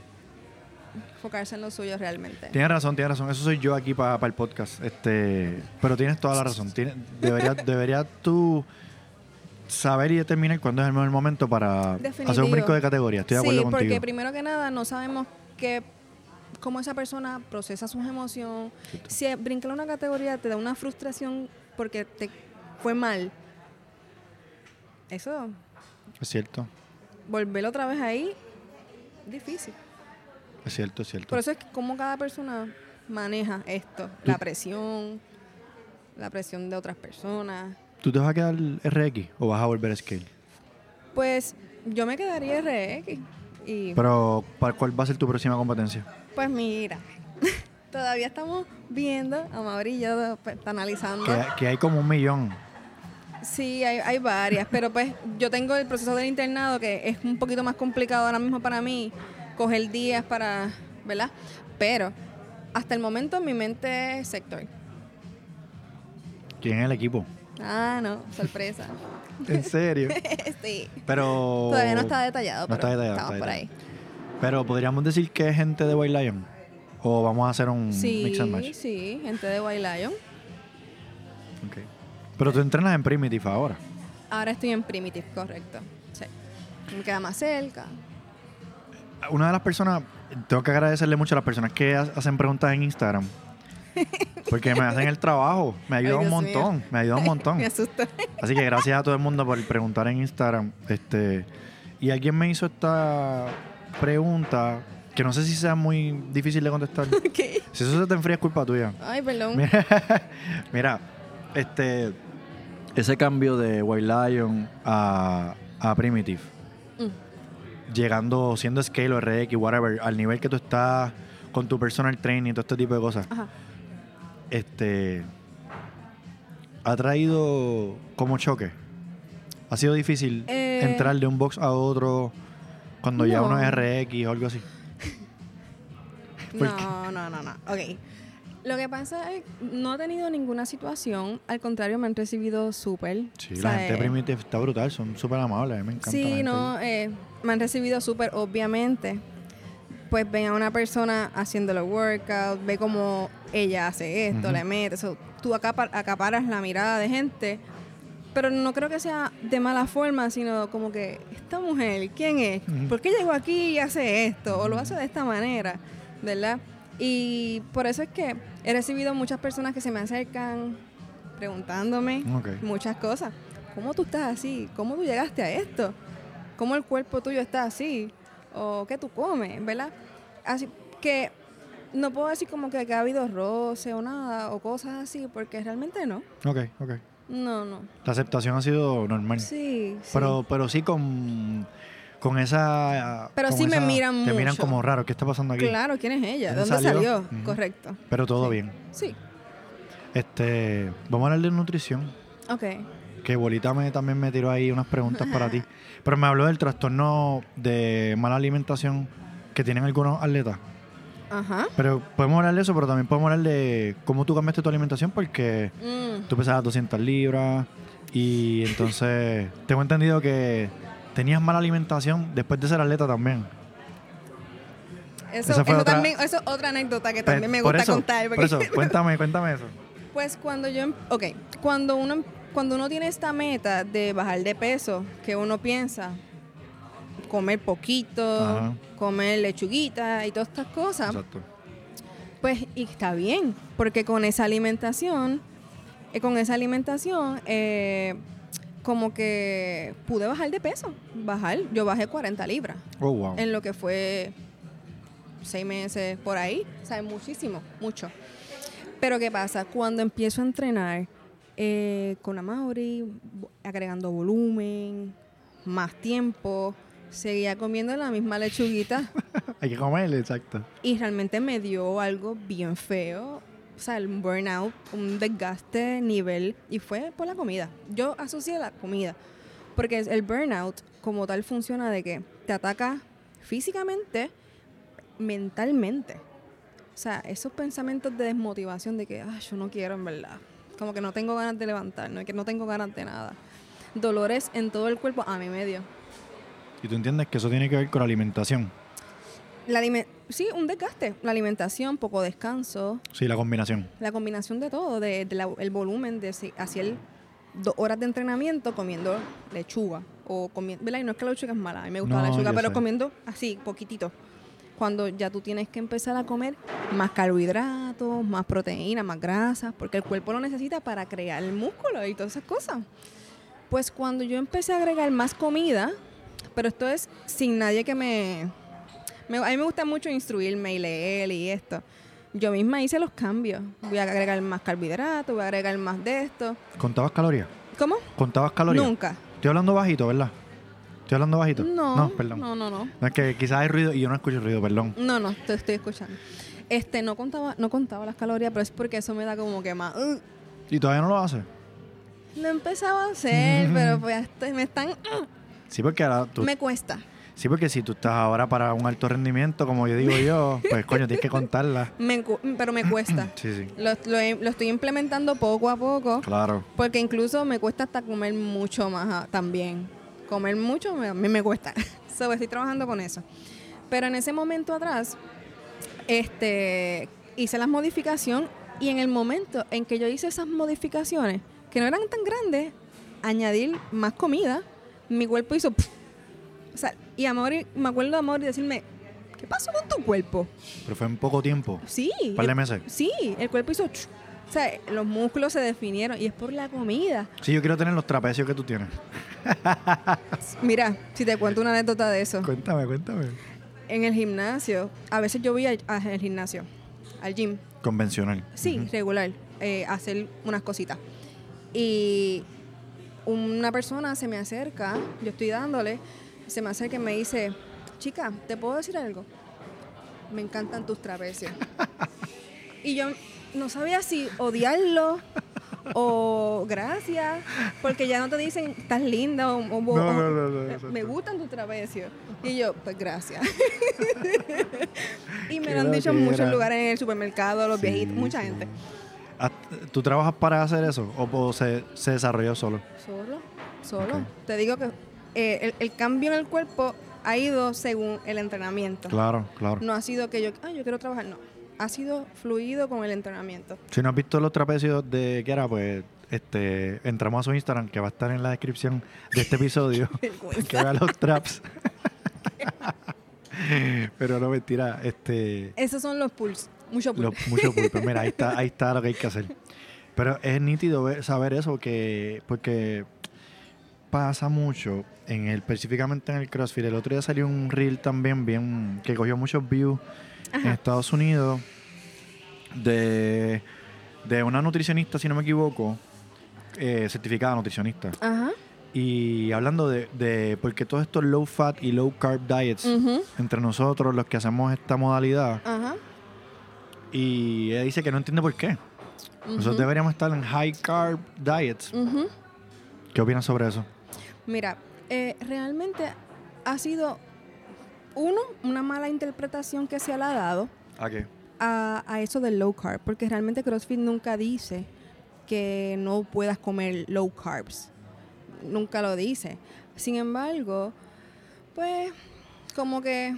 enfocarse en lo suyo realmente. tienes razón, tienes razón. Eso soy yo aquí para el podcast. Este, pero tienes toda la razón. Tienes, deberías, deberías tú saber y determinar cuándo es el mejor momento para hacer un brinco de categoría. Estoy de acuerdo sí, contigo. porque primero que nada no sabemos que cómo esa persona procesa sus emociones. Si brincar una categoría te da una frustración porque te fue mal, eso, Es cierto, volverlo otra vez ahí, difícil. es cierto, es cierto. Por eso es cómo cada persona maneja esto, la presión, la presión de otras personas. ¿Tú te vas a quedar RX o vas a volver a Scale? Pues yo me quedaría RX y Pero, ¿para cuál va a ser tu próxima competencia? pues mira, todavía estamos viendo, Amaury y yo pues, está analizando. Que, que hay como un millón. Sí, hay, hay varias, pero pues yo tengo el proceso del internado que es un poquito más complicado ahora mismo para mí, coger días para, ¿verdad? Pero hasta el momento en mi mente es sector. ¿Quién es el equipo? Ah, no, sorpresa. ¿En serio? sí. Pero... Todavía no está detallado, No pero está detallado, estamos está por ahí. Pero podríamos decir que es gente de White Lion. O vamos a hacer un Sí, mix and match. sí, gente de White Lion. Ok. Pero tú entrenas en Primitive ahora. Ahora estoy en Primitive, correcto. Sí. Me queda más cerca. Una de las personas, tengo que agradecerle mucho a las personas que ha- hacen preguntas en Instagram. Porque me hacen el trabajo. Me ayuda Ay, un montón. Me ayuda un montón. Me asusta. Así que gracias a todo el mundo por preguntar en Instagram. Este, y alguien me hizo esta pregunta que no sé si sea muy difícil de contestar. ¿Qué? Si eso se te enfría es culpa tuya. Ay, perdón. Mira, mira, este, ese cambio de White Lion a, a Primitive, Mm. llegando, siendo Scale o RX, whatever, al nivel que tú estás con tu personal training y todo este tipo de cosas, Ajá. Este, ha traído como choque. Ha sido difícil Eh. entrar de un box a otro cuando ya No. uno es RX o algo así. No, no, no, no. Ok. Lo que pasa es no he tenido ninguna situación. Al contrario, me han recibido súper. Sí, O la sea, gente de eh, Primitive está brutal, son súper amables, me encanta. la Sí, gente no, eh, me han recibido súper, obviamente. Pues ven a una persona haciendo los workouts, ve cómo ella hace esto, Ujú. le mete. eso. tú acapa- acaparas la mirada de gente. Pero no creo que sea de mala forma, sino como que, esta mujer, ¿quién es? ¿Por qué llegó aquí y hace esto? O lo hace de esta manera, ¿verdad? Y por eso es que he recibido muchas personas que se me acercan preguntándome muchas cosas. ¿Cómo tú estás así? ¿Cómo tú llegaste a esto? ¿Cómo el cuerpo tuyo está así? ¿O qué tú comes? ¿Verdad? Así que no puedo decir como que, que ha habido roce o nada o cosas así, porque realmente no. Ok, ok. No, no. La aceptación ha sido normal. Sí, sí. Pero, pero sí con, con esa. Pero con sí me esa- miran Te miran mucho. como raro. ¿Qué está pasando aquí? Claro, ¿quién es ella? ¿De ¿Dónde salió? salió? Ujú. Correcto. Pero todo Sí. bien. Sí. Este, vamos a hablar de nutrición. Ok. Que Bolita me, también me tiró ahí unas preguntas para ti. Pero me habló del trastorno de mala alimentación que tienen algunos atletas. Ajá. Pero podemos hablar de eso, pero también podemos hablar de cómo tú cambiaste tu alimentación porque Mm. tú pesabas 200 libras y entonces tengo entendido que tenías mala alimentación después de ser atleta también. Eso, eso otra- también, eso es otra anécdota que también me Por gusta eso, contar. Por porque- eso, cuéntame, cuéntame eso. Pues cuando yo, em- ok, cuando uno, em- cuando uno tiene esta meta de bajar de peso, que uno piensa comer poquito, Ajá. comer lechuguita y todas estas cosas, Exacto. pues y está bien, porque con esa alimentación, eh, con esa alimentación, eh, como que pude bajar de peso, bajar, yo bajé 40 libras Oh, wow. en lo que fue seis meses por ahí, o sea, muchísimo, mucho. Pero ¿qué pasa? Cuando empiezo a entrenar eh, con Amaury, agregando volumen, más tiempo, seguía comiendo la misma lechuguita Hay que comer, exacto. y realmente me dio algo bien feo. O sea, el burnout, un desgaste nivel, y fue por la comida. Yo asocié la comida, porque el burnout como tal funciona de que te ataca físicamente, mentalmente. O sea, esos pensamientos de desmotivación de que, ay, yo no quiero en verdad. Como que no tengo ganas de levantarme, que no tengo ganas de nada. Dolores en todo el cuerpo, a mí me dio. Y tú entiendes que eso tiene que ver con la alimentación. La sí, un desgaste. La alimentación, poco descanso, Sí, la combinación. la combinación de todo, de, de la- el volumen de si- hacer dos horas de entrenamiento comiendo lechuga. O comiendo. Y no es que la lechuga es mala, a mí me gusta la No, lechuga, pero sé. comiendo así, poquitito. Cuando ya tú tienes que empezar a comer más carbohidratos, más proteína, más grasas, porque el cuerpo lo necesita para crear el músculo y todas esas cosas. Pues cuando yo empecé a agregar más comida, pero esto es sin nadie que me... me- a mí me gusta mucho instruirme y leer y esto. Yo misma hice los cambios. Voy a agregar más carbohidratos, voy a agregar más de esto. ¿Contabas calorías? ¿Cómo? ¿Contabas calorías? Nunca. Estoy hablando bajito, ¿verdad? Estoy hablando bajito. No, No, perdón. no, no, no. No, es que quizás hay ruido y yo no escucho ruido, perdón. No, no, te estoy escuchando. Este, no contaba, no contaba las calorías, pero es porque eso me da como que más... "Ugh". ¿Y todavía no lo haces? Lo empezaba a hacer, pero pues hasta me están... "Ugh". Sí, porque ahora tú... Me cuesta. Sí, porque si tú estás ahora para un alto rendimiento, como yo digo yo, pues coño, tienes que contarla. Me pero me cuesta. Sí, sí. Lo, lo he- lo estoy implementando poco a poco. Claro. Porque incluso me cuesta hasta comer mucho más ah, también. Comer mucho a mí me cuesta. so, estoy trabajando con eso. Pero en ese momento atrás, este, hice la modificación y en el momento en que yo hice esas modificaciones, que no eran tan grandes, añadir más comida, mi cuerpo hizo... pf. O sea, y amor, me acuerdo de amor y decirme, ¿qué pasó con tu cuerpo? Pero fue en poco tiempo. Sí. Un par de el- meses. Sí, el cuerpo hizo... O sea, los músculos se definieron y es por la comida. Sí, yo quiero tener los trapecios que tú tienes. Mira, si te cuento una anécdota de eso. Cuéntame, cuéntame. En el gimnasio, a veces yo voy al gimnasio, al gym, Convencional. sí, regular, eh, hacer unas cositas. Y una persona se me acerca, yo estoy dándole, se me acerca y me dice, chica, ¿te puedo decir algo? Me encantan tus trapecios. y yo no sabía si odiarlo o gracias, porque ya no te dicen, estás linda o, o- No, o- no, no, no, exacto. me gustan tus trapecios. Y yo, pues gracias. y me Qué lo han dicho en muchos lugares, en el supermercado, los Sí, viejitos, mucha sí. gente. Ah, ¿Tú trabajas para hacer eso o, se, se desarrolló solo? Solo, solo. Te digo que eh, el, el cambio en el cuerpo ha ido según el entrenamiento. Claro, claro. No ha sido que yo, ah, yo quiero trabajar, no. Ha sido fluido con el entrenamiento. Si no has visto los trapecios de era, pues este, entramos a su Instagram, que va a estar en la descripción de este episodio, que vea los traps. Pero no, mentira, este, Esos son los pulls, mucho pull. lo- mucho pulpo. Mira, ahí está, ahí está lo que hay que hacer. Pero es nítido ver- saber eso, que porque pasa mucho, en el, específicamente en el CrossFit. El otro día salió un reel también bien, que cogió muchos views en. Estados Unidos de, de una nutricionista, si no me equivoco, eh, certificada nutricionista. Ajá. Y hablando de, de porque todos estos low fat y low carb diets entre nosotros, los que hacemos esta modalidad, y ella dice que no entiende por qué. Nosotros deberíamos estar en high carb diets. ¿Qué opinas sobre eso? Mira, eh, realmente ha sido, uno, una mala interpretación que se le ha dado ¿A qué? a, a eso del low carb, porque realmente CrossFit nunca dice que no puedas comer low carbs. Nunca lo dice. Sin embargo, pues como que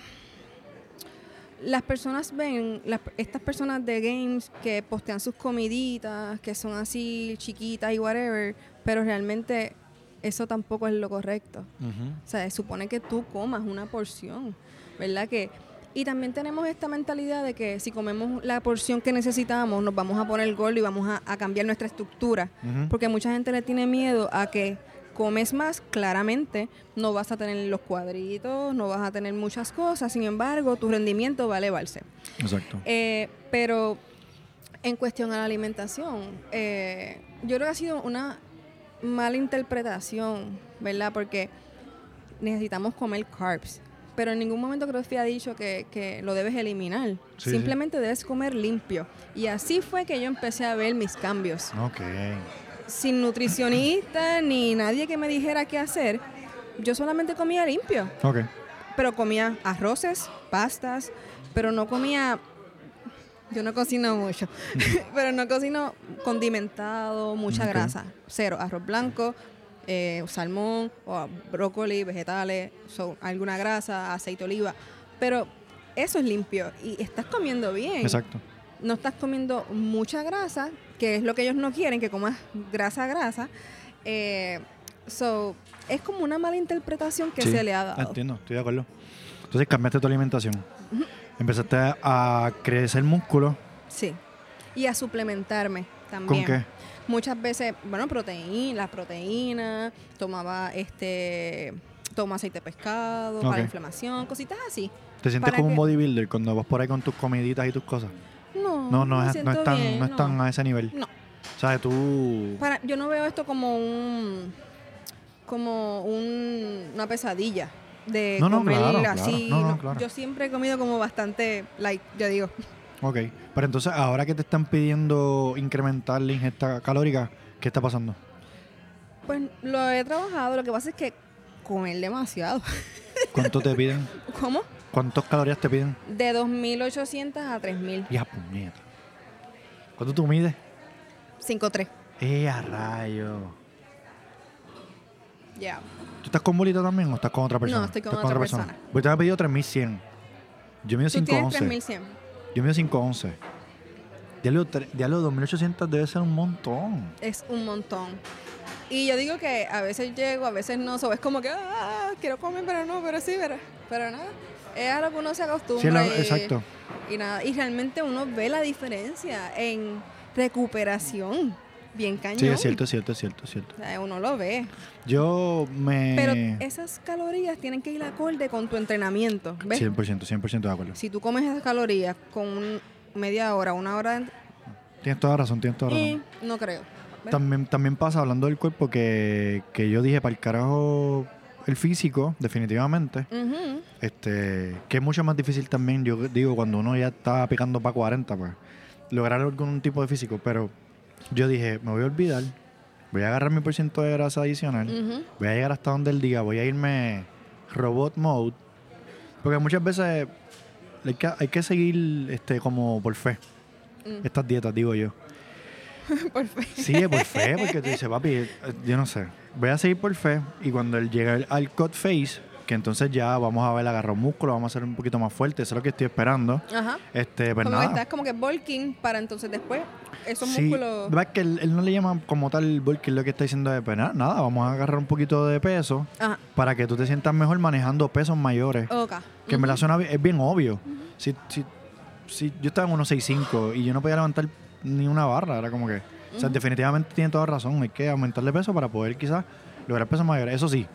las personas ven, las- estas personas de games que postean sus comiditas, que son así chiquitas y whatever, pero realmente eso tampoco es lo correcto. O sea, se supone que tú comas una porción, ¿verdad? Que y también tenemos esta mentalidad de que si comemos la porción que necesitamos, nos vamos a poner gordo y vamos a, a cambiar nuestra estructura. Porque mucha gente le tiene miedo a que comes más, claramente no vas a tener los cuadritos, no vas a tener muchas cosas, sin embargo, tu rendimiento va a elevarse. Exacto. Eh, pero en cuestión a la alimentación, eh, yo creo que ha sido una mala interpretación, ¿verdad? Porque necesitamos comer carbs. Pero en ningún momento CrossFit ha dicho que, que lo debes eliminar. Sí, Simplemente debes comer limpio. Y así fue que yo empecé a ver mis cambios. Ok. Sin nutricionista ni nadie que me dijera qué hacer, yo solamente comía limpio. Ok. Pero comía arroces, pastas, pero no comía. Yo no cocino mucho, pero no cocino condimentado, mucha grasa. Cero, arroz blanco, eh, salmón, o brócoli, vegetales, so- alguna grasa, aceite oliva. Pero eso es limpio y estás comiendo bien. Exacto. No estás comiendo mucha grasa, que es lo que ellos no quieren, que comas grasa, grasa. Eh, so, es como una mala interpretación que Sí, se le ha dado. Entiendo, estoy de acuerdo. Entonces cambiaste tu alimentación. Empezaste a crecer músculo. Sí. Y a suplementarme también. ¿Con qué? Muchas veces, bueno, proteína, las proteínas, tomaba este toma aceite de pescado, para Ok. la inflamación, cositas así. ¿Te sientes ¿Para como un bodybuilder cuando vas por ahí con tus comiditas y tus cosas? No, No, no, me es, no, es tan, bien, no es tan a ese nivel. No. O sea, tú... Para, yo no veo esto como un como un- una pesadilla de No, no, comer claro, así. claro. No, claro. Yo siempre he comido como bastante light, yo digo. Ok. Pero entonces, ahora que te están pidiendo incrementar la ingesta calórica, ¿qué está pasando? Pues lo he trabajado, lo que pasa es que comer demasiado. ¿Cuánto te piden? ¿Cómo? ¿Cuántas calorías te piden? De 2.800 a 3.000. Ya, puñeta. ¿Cuánto tú mides? 5.3. ¡Eh, a rayo! Ya. ¿Tú estás con bolita también o estás con otra persona? No, estoy con Estás otra persona. Bolita me ha pedido 3100. Yo mido Tú tienes 511. 3.100. Yo mido 511. Diablo, diablo, 2800 debe ser un montón. Es un montón. Y yo digo que a veces llego, a veces no. So, es como que, ah, quiero comer, pero no, pero sí, pero, pero nada. Es a lo que uno se acostumbra. Sí, la- y- exacto. Y nada. Y realmente uno ve la diferencia en recuperación. Bien cañón. Sí, es cierto, es cierto, es cierto, es cierto. O sea, uno lo ve. Yo me... Pero esas calorías tienen que ir acorde con tu entrenamiento. ¿Ves? 100%, 100% de acuerdo. Si tú comes esas calorías con un- media hora, una hora, de- Tienes toda razón, tienes toda razón. eh, no creo. ¿Ves? También, también pasa, hablando del cuerpo, que, que yo dije, para el carajo, el físico, definitivamente, este que es mucho más difícil también, yo digo, cuando uno ya está picando para 40, pues, lograr algún tipo de físico. Pero yo dije, me voy a olvidar, voy a agarrar mi por ciento de grasa adicional, voy a llegar hasta donde el diga, voy a irme robot mode, porque muchas veces hay que, hay que seguir este como por fe, Mm. estas dietas, digo yo. Por fe. Sí, por fe, porque tú dices, papi, yo no sé. Voy a seguir por fe y cuando él llegue al cut face, que entonces ya vamos a ver agarrar músculo, vamos a hacer un poquito más fuerte, eso es lo que estoy esperando. Ajá. Este, pues como que nada. estás como que bulking para entonces después esos Sí, músculos. ¿verdad que él, él no le llama como tal bulking, lo que está diciendo es, pues nada, nada, vamos a agarrar un poquito de peso Ajá. para que tú te sientas mejor manejando pesos mayores. Ok. Que en verdad suena bi- es bien obvio. si, si, si yo estaba en 1.65 y yo no podía levantar ni una barra, era como que... O sea, definitivamente tiene toda razón. Hay que aumentarle peso para poder quizás lograr pesos mayores. Eso sí,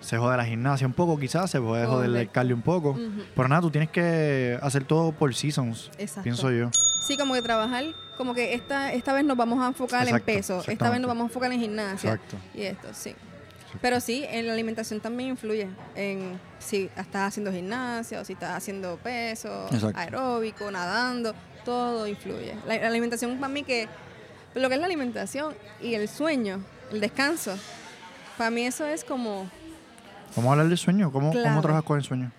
se jode la gimnasia un poco quizás, se puede joder el cardio un poco. Pero nada, tú tienes que hacer todo por seasons, Exacto. pienso yo. Sí, como que trabajar, como que esta, esta vez nos vamos a enfocar Exacto, en peso, esta vez nos vamos a enfocar en gimnasia. Exacto. Y esto, sí. Pero sí, en la alimentación también influye en si estás haciendo gimnasia o si estás haciendo peso, Exacto. aeróbico, nadando, todo influye. La, la alimentación para mí que, lo que es la alimentación y el sueño, el descanso, para mí eso es como, Vamos a hablar del sueño. ¿Cómo, ¿Cómo trabajas con el sueño?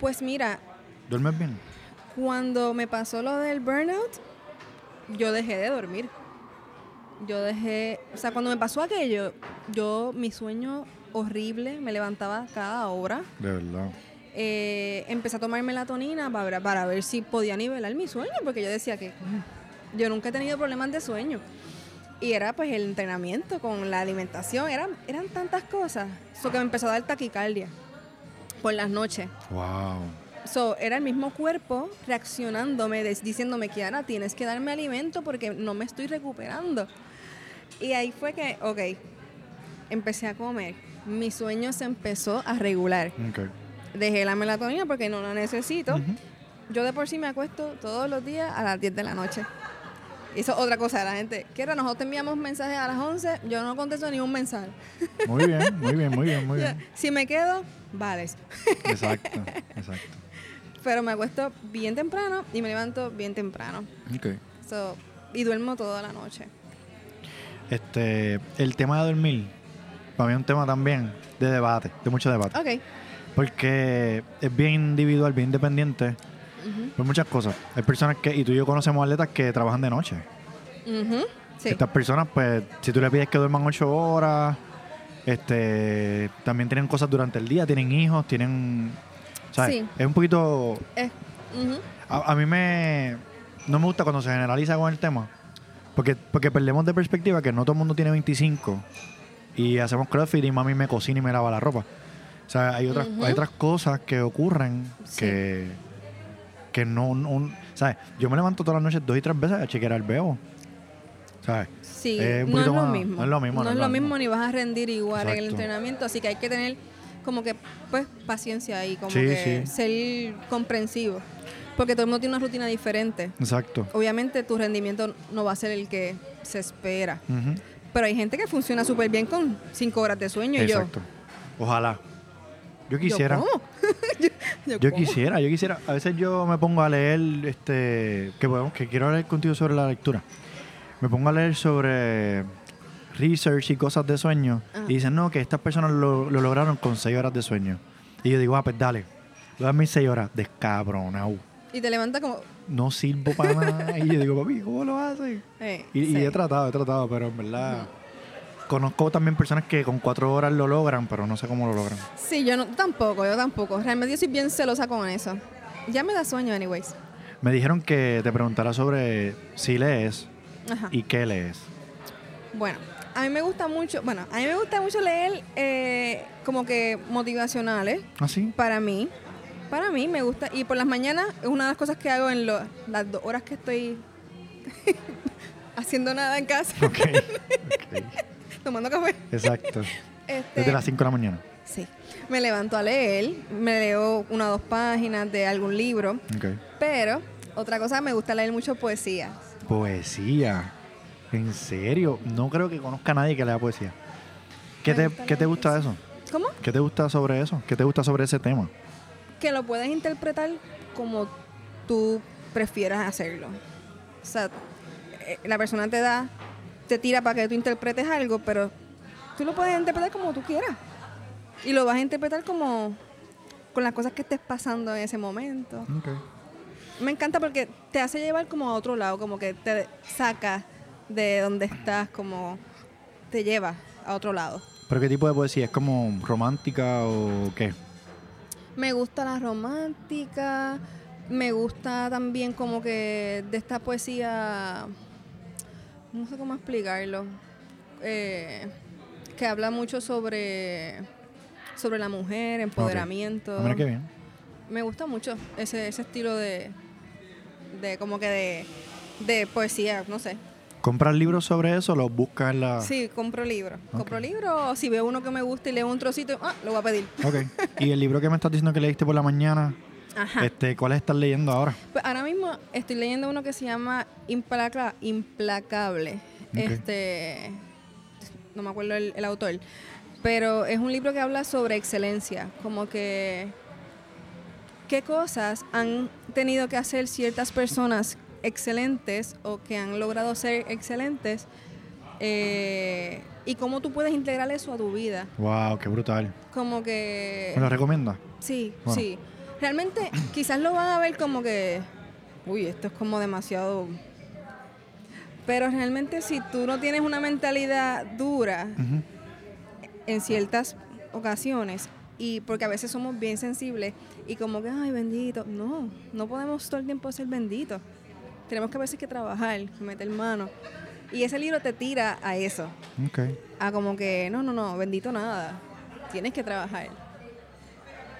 pues mira, ¿Duermes bien? Cuando me pasó lo del burnout, yo dejé de dormir. Yo dejé, o sea, cuando me pasó aquello, yo, mi sueño horrible, me levantaba cada hora. De verdad. Eh, empecé a tomar melatonina para, para ver si podía nivelar mi sueño, porque yo decía que yo nunca he tenido problemas de sueño. Y era pues el entrenamiento con la alimentación, eran, eran tantas cosas. Eso que me empezó a dar taquicardia por las noches. Wow. So, era el mismo cuerpo reaccionándome, diciéndome que ahora tienes que darme alimento porque no me estoy recuperando. Y ahí fue que, ok, empecé a comer. Mi sueño se empezó a regular. Dejé la melatonina porque no la necesito. Yo de por sí me acuesto todos los días a las 10 de la noche. Eso es otra cosa, la gente. ¿Qué era? Nosotros enviamos mensajes a las 11, yo no contesto ni un mensaje. Muy bien, muy bien, muy bien, muy bien. Si me quedo, vale. Exacto, exacto. Pero me acuesto bien temprano y me levanto bien temprano. Ok. So, y duermo toda la noche. Este, el tema de dormir, para mí es un tema también de debate, de mucho debate. Ok. Porque es bien individual, bien independiente, Ujú. por muchas cosas. Hay personas que, y tú y yo conocemos atletas que trabajan de noche. Sí. Estas personas, pues, si tú le pides que duerman ocho horas, este, también tienen cosas durante el día, tienen hijos, tienen, ¿sabes? Sí. Es un poquito, a, a mí me, no me gusta cuando se generaliza con el tema, porque, porque perdemos de perspectiva que no todo el mundo tiene 25 y hacemos CrossFit y mami me cocina y me lava la ropa. O sea, hay otras, hay otras cosas que ocurren Sí. que, que no, no- ¿sabes? Yo me levanto todas las noches dos y tres veces a chequear el bebo. ¿Sabes? Sí, no es lo más- mismo. no es lo mismo, No es lo mismo ni vas a rendir igual en el Exacto. entrenamiento, así que hay que tener como que pues paciencia y como Sí, que sí. ser comprensivo, porque todo el mundo tiene una rutina diferente. Exacto. Obviamente tu rendimiento no va a ser el que se espera, pero hay gente que funciona súper bien con cinco horas de sueño y yo. Exacto. Ojalá. Yo yo, quisiera. ¿cómo? yo, yo, Yo ¿cómo? quisiera, yo quisiera. A veces yo me pongo a leer, este, que podemos, que quiero hablar contigo sobre la lectura. Me pongo a leer sobre research y cosas de sueño Ajá. y dicen no que estas personas lo, lo lograron con seis horas de sueño. Y yo digo, ah, pues dale, voy a mis seis horas, descabronado. Y te levanta como. No sirvo para nada. y yo digo, papi, ¿cómo lo haces? eh, Y, he tratado, he tratado, pero en verdad conozco también personas que con cuatro horas lo logran, pero no sé cómo lo logran. Sí, yo no, tampoco, yo tampoco. Realmente yo soy bien celosa con eso. Ya me da sueño, anyways. Me dijeron que te preguntara sobre si lees Ajá. y qué lees. Bueno, a mí me gusta mucho, bueno, a mí me gusta mucho leer eh, como que motivacionales, ¿Ah, sí? para mí. Para mí me gusta, y por las mañanas es una de las cosas que hago en lo- las dos horas que estoy haciendo nada en casa, Ok. ok. tomando café. Exacto. Este, Desde las 5 de la mañana. Sí, me levanto a leer, me leo una o dos páginas de algún libro, Ok. pero otra cosa, me gusta leer mucho poesía. Poesía. ¿En serio? No creo que conozca a nadie que lea poesía. ¿Qué Me te, gusta ¿qué te gusta de eso? ¿Cómo? ¿Qué te gusta sobre eso? ¿Qué te gusta sobre ese tema? que lo puedes interpretar como tú prefieras hacerlo. O sea, eh, la persona te da, te tira para que tú interpretes algo, pero tú lo puedes interpretar como tú quieras. Y lo vas a interpretar como con las cosas que estés pasando en ese momento. Me encanta porque te hace llevar como a otro lado, como que te saca de donde estás, como te lleva a otro lado. ¿Pero qué tipo de poesía? ¿Es como romántica o qué? Me gusta la romántica, me gusta también como que de esta poesía, no sé cómo explicarlo, eh, que habla mucho sobre, sobre la mujer, empoderamiento. Mira qué bien. Me gusta mucho ese, ese estilo de, de como que de, de poesía, no sé. ¿Compras libros sobre eso o los buscas en la...? Sí, compro libros. Ok. Compro libros, o si veo uno que me gusta y leo un trocito, ah, lo voy a pedir. Ok. ¿Y el libro que me estás diciendo que leíste por la mañana, Ajá. este, cuáles estás leyendo ahora? Pues ahora mismo estoy leyendo uno que se llama Implaca- Implacable. Este, no me acuerdo el, el autor, pero es un libro que habla sobre excelencia, como que qué cosas han tenido que hacer ciertas personas excelentes o que han logrado ser excelentes eh, y cómo tú puedes integrar eso a tu vida. Wow, qué brutal. Como que... ¿Me lo recomiendas? Sí, Bueno. sí. Realmente quizás lo van a ver como que, uy, esto es como demasiado... Pero realmente si tú no tienes una mentalidad dura en ciertas ocasiones, y porque a veces somos bien sensibles y como que, ay, bendito, no, no podemos todo el tiempo ser benditos. Tenemos que a veces que trabajar, meter mano. Y ese libro te tira a eso, a como que, no, no, no, bendito nada, tienes que trabajar.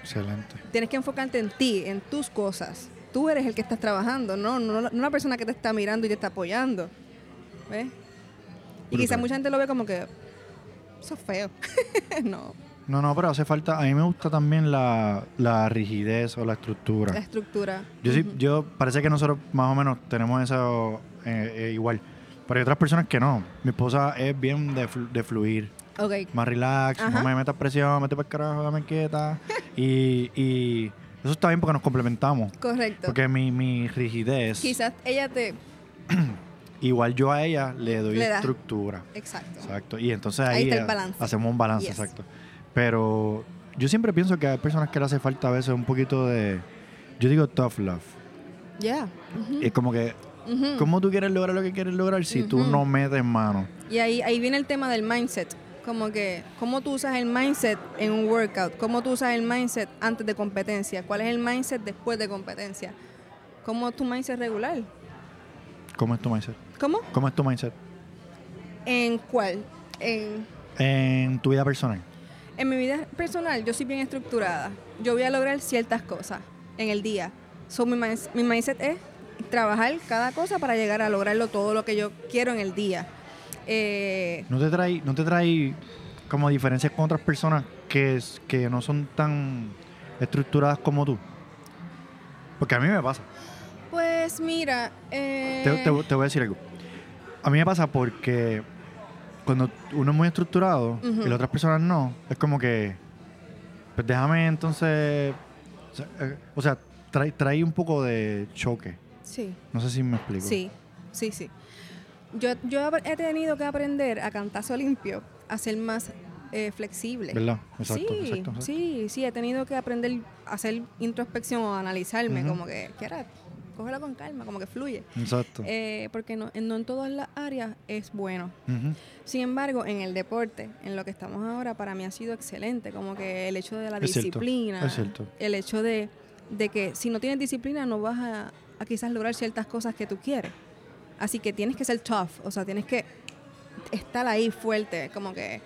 Excelente. Tienes que enfocarte en ti, en tus cosas. Tú eres el que estás trabajando, no, no, no una persona que te está mirando y te está apoyando. ¿Ves? Y quizás mucha gente lo ve como que eso es feo. no, No, no, pero hace falta... A mí me gusta también la, la rigidez o la estructura. la estructura. Yo sí, yo parece que nosotros más o menos tenemos eso, eh, eh, igual. Pero hay otras personas que no. Mi esposa es bien de, flu- de fluir. Ok. Más relax, Ajá. no me metas presión, mete para el carajo, dame quieta. y, y eso está bien porque nos complementamos. Correcto. Porque mi, mi rigidez, Quizás ella te... igual yo a ella le doy Le estructura. Exacto. Exacto. Y entonces Ahí ahí, está el eh, balance. hacemos un balance, Yes. exacto. Pero yo siempre pienso que hay personas que le hace falta a veces un poquito de, yo digo tough love. Ujú, Es como que. ¿cómo tú quieres lograr lo que quieres lograr si tú Ujú. no metes mano? Y ahí, ahí viene el tema del mindset. Como que, ¿cómo tú usas el mindset en un workout? ¿Cómo tú usas el mindset antes de competencia? ¿Cuál es el mindset después de competencia? ¿Cómo es tu mindset regular? ¿Cómo es tu mindset? ¿Cómo? ¿Cómo es tu mindset? ¿En cuál? En, En tu vida personal. en mi vida personal, yo soy bien estructurada. Yo voy a lograr ciertas cosas en el día. So, mi, mi mindset es trabajar cada cosa para llegar a lograrlo todo lo que yo quiero en el día. Eh, ¿No te trae, no te trae como diferencias con otras personas que, es- que no son tan estructuradas como tú? Porque a mí me pasa. pues mira, eh, Te, te- te voy a decir algo. A mí me pasa porque cuando uno es muy estructurado y las otras personas no, es como que, pues déjame entonces, o sea, eh, o sea, trae, trae un poco de choque. sí. No sé si me explico. Sí, sí, sí. Yo, yo he tenido que aprender a cantazo limpio, a ser más eh, flexible. ¿Verdad? Exacto, sí, exacto, exacto. sí, sí, he tenido que aprender a hacer introspección o analizarme, como que, quiera, cógelo con calma, como que fluye. Exacto. Eh, porque no, en- no en todas las áreas es bueno. Sin embargo, en el deporte, en lo que estamos ahora, para mí ha sido excelente, como que el hecho de la Es cierto, disciplina, es cierto. el hecho de, de que si no tienes disciplina no vas a, a quizás lograr ciertas cosas que tú quieres. Así que tienes que ser tough, o sea, tienes que estar ahí fuerte, como que...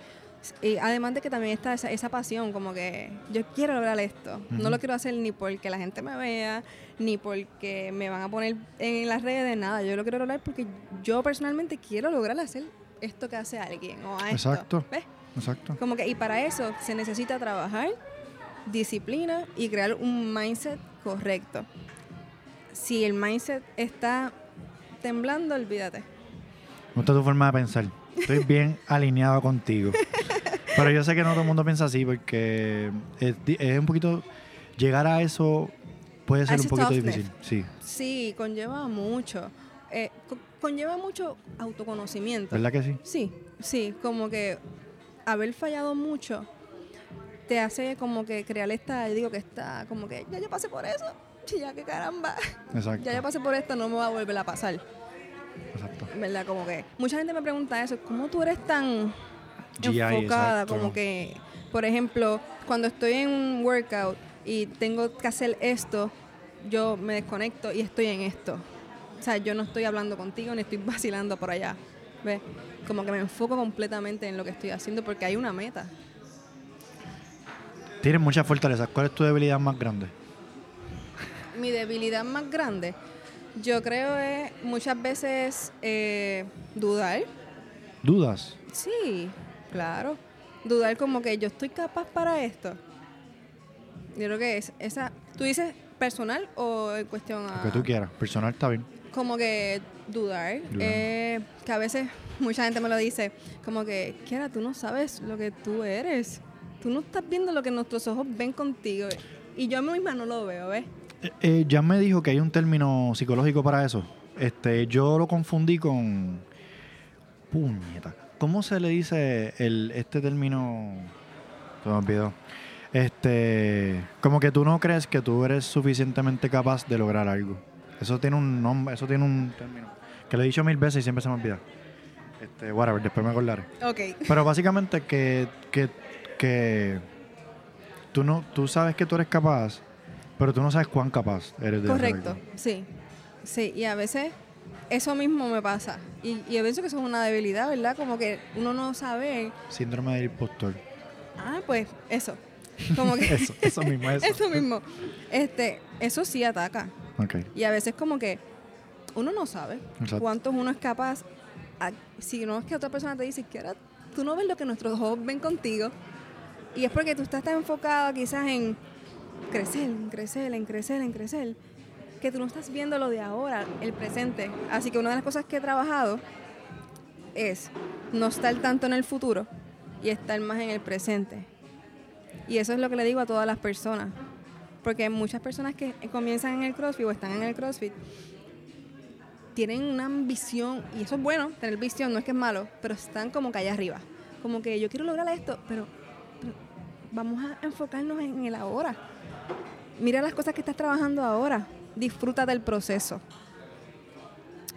Y además de que también está esa, esa pasión, como que yo quiero lograr esto. No lo quiero hacer ni porque la gente me vea, ni porque me van a poner en las redes, nada. Yo lo quiero lograr porque yo personalmente quiero lograr hacer esto que hace alguien o a esto. Exacto. ¿Ves? Exacto. Como que, y para eso se necesita trabajar, disciplina y crear un mindset correcto. Si el mindset está temblando, olvídate. Me gusta tu forma de pensar. Estoy bien alineado contigo. Pero yo sé que no todo el mundo piensa así porque es, un poquito... Llegar a eso puede ser un poquito toughness. difícil. Sí, Sí, conlleva mucho. Eh, co- conlleva mucho autoconocimiento. ¿verdad que sí? Sí, sí, como que haber fallado mucho te hace como que crear esta, digo que está, como que ya yo pasé por eso, ya que caramba, Exacto. ya yo pasé por esto, no me va a volver a pasar. exacto. ¿verdad? Como que mucha gente me pregunta eso, ¿cómo tú eres tan GI, enfocada? exacto. Como que, por ejemplo, cuando estoy en un workout y tengo que hacer esto, yo me desconecto y estoy en esto. O sea, yo no estoy hablando contigo ni estoy vacilando por allá. ¿Ves? Como que me enfoco completamente en lo que estoy haciendo porque hay una meta. Tienes muchas fortalezas. ¿Cuál es tu debilidad más grande? Mi debilidad más grande, yo creo es muchas veces eh, dudar. ¿Dudas? Sí, claro. Dudar como que yo estoy capaz para esto. Yo creo que es esa. ¿Tú dices personal o en cuestión a.? Lo que tú quieras. Personal está bien. Como que dudar. Eh, que a veces mucha gente me lo dice. Como que, Kiara, tú no sabes lo que tú eres. Tú no estás viendo lo que nuestros ojos ven contigo. Y yo misma no lo veo, ¿ves? Eh, eh, ya me dijo que hay un término psicológico para eso. Este, yo lo confundí con... Puñeta. ¿Cómo se le dice el, este término? Se me olvidó. Este, como que tú no crees que tú eres suficientemente capaz de lograr algo. Eso tiene un nombre, eso tiene un término. Que lo he dicho mil veces y siempre se me olvida. Este, whatever, después me acordaré. Ok. Pero básicamente que, que, que tú no, tú sabes que tú eres capaz, pero tú no sabes cuán capaz eres de Correcto, sí. Sí, y a veces eso mismo me pasa. Y, y yo pienso que eso es una debilidad, ¿verdad? Como que uno no sabe. Síndrome del impostor. Ah, pues eso. Como que Eso, eso mismo, eso. eso mismo. Este, eso sí ataca. Ok. Y a veces como que uno no sabe Exacto. cuántos uno es capaz. a- si no es que otra persona te dice que ahora tú no ves lo que nuestros ojos ven contigo. Y es porque tú estás tan enfocado quizás en crecer, crecer, en crecer, en crecer. que tú no estás viendo lo de ahora, el presente. Así que una de las cosas que he trabajado es no estar tanto en el futuro y estar más en el presente. Y eso es lo que le digo a todas las personas. Porque muchas personas que comienzan en el CrossFit o están en el CrossFit tienen una ambición, y eso es bueno, tener visión, no es que es malo, pero están como que allá arriba. Como que yo quiero lograr esto, pero vamos a enfocarnos en el ahora. Mira las cosas que estás trabajando ahora. Disfruta del proceso.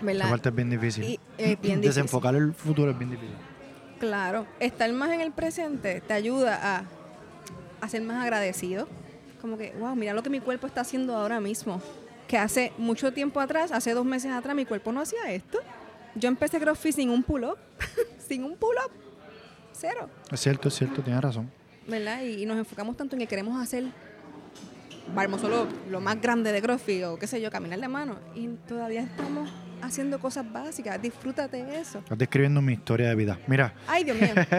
¿Verdad? Esa parte es bien difícil. Y, eh, bien difícil. Desenfocar el futuro es bien difícil. Claro, estar más en el presente te ayuda a, a ser más agradecido. Como que, wow, mira lo que mi cuerpo está haciendo ahora mismo. Que hace mucho tiempo atrás, hace dos meses atrás, mi cuerpo no hacía esto. Yo empecé CrossFit sin un pull-up. sin un pull-up. Cero. Es cierto, es cierto, tienes razón. ¿Verdad? Y, y nos enfocamos tanto en que queremos hacer, vamos, solo lo más grande de CrossFit o qué sé yo, caminar de mano. Y todavía estamos haciendo cosas básicas. Disfrútate de eso. Estás describiendo mi historia de vida. Mira. Ay, Dios mío.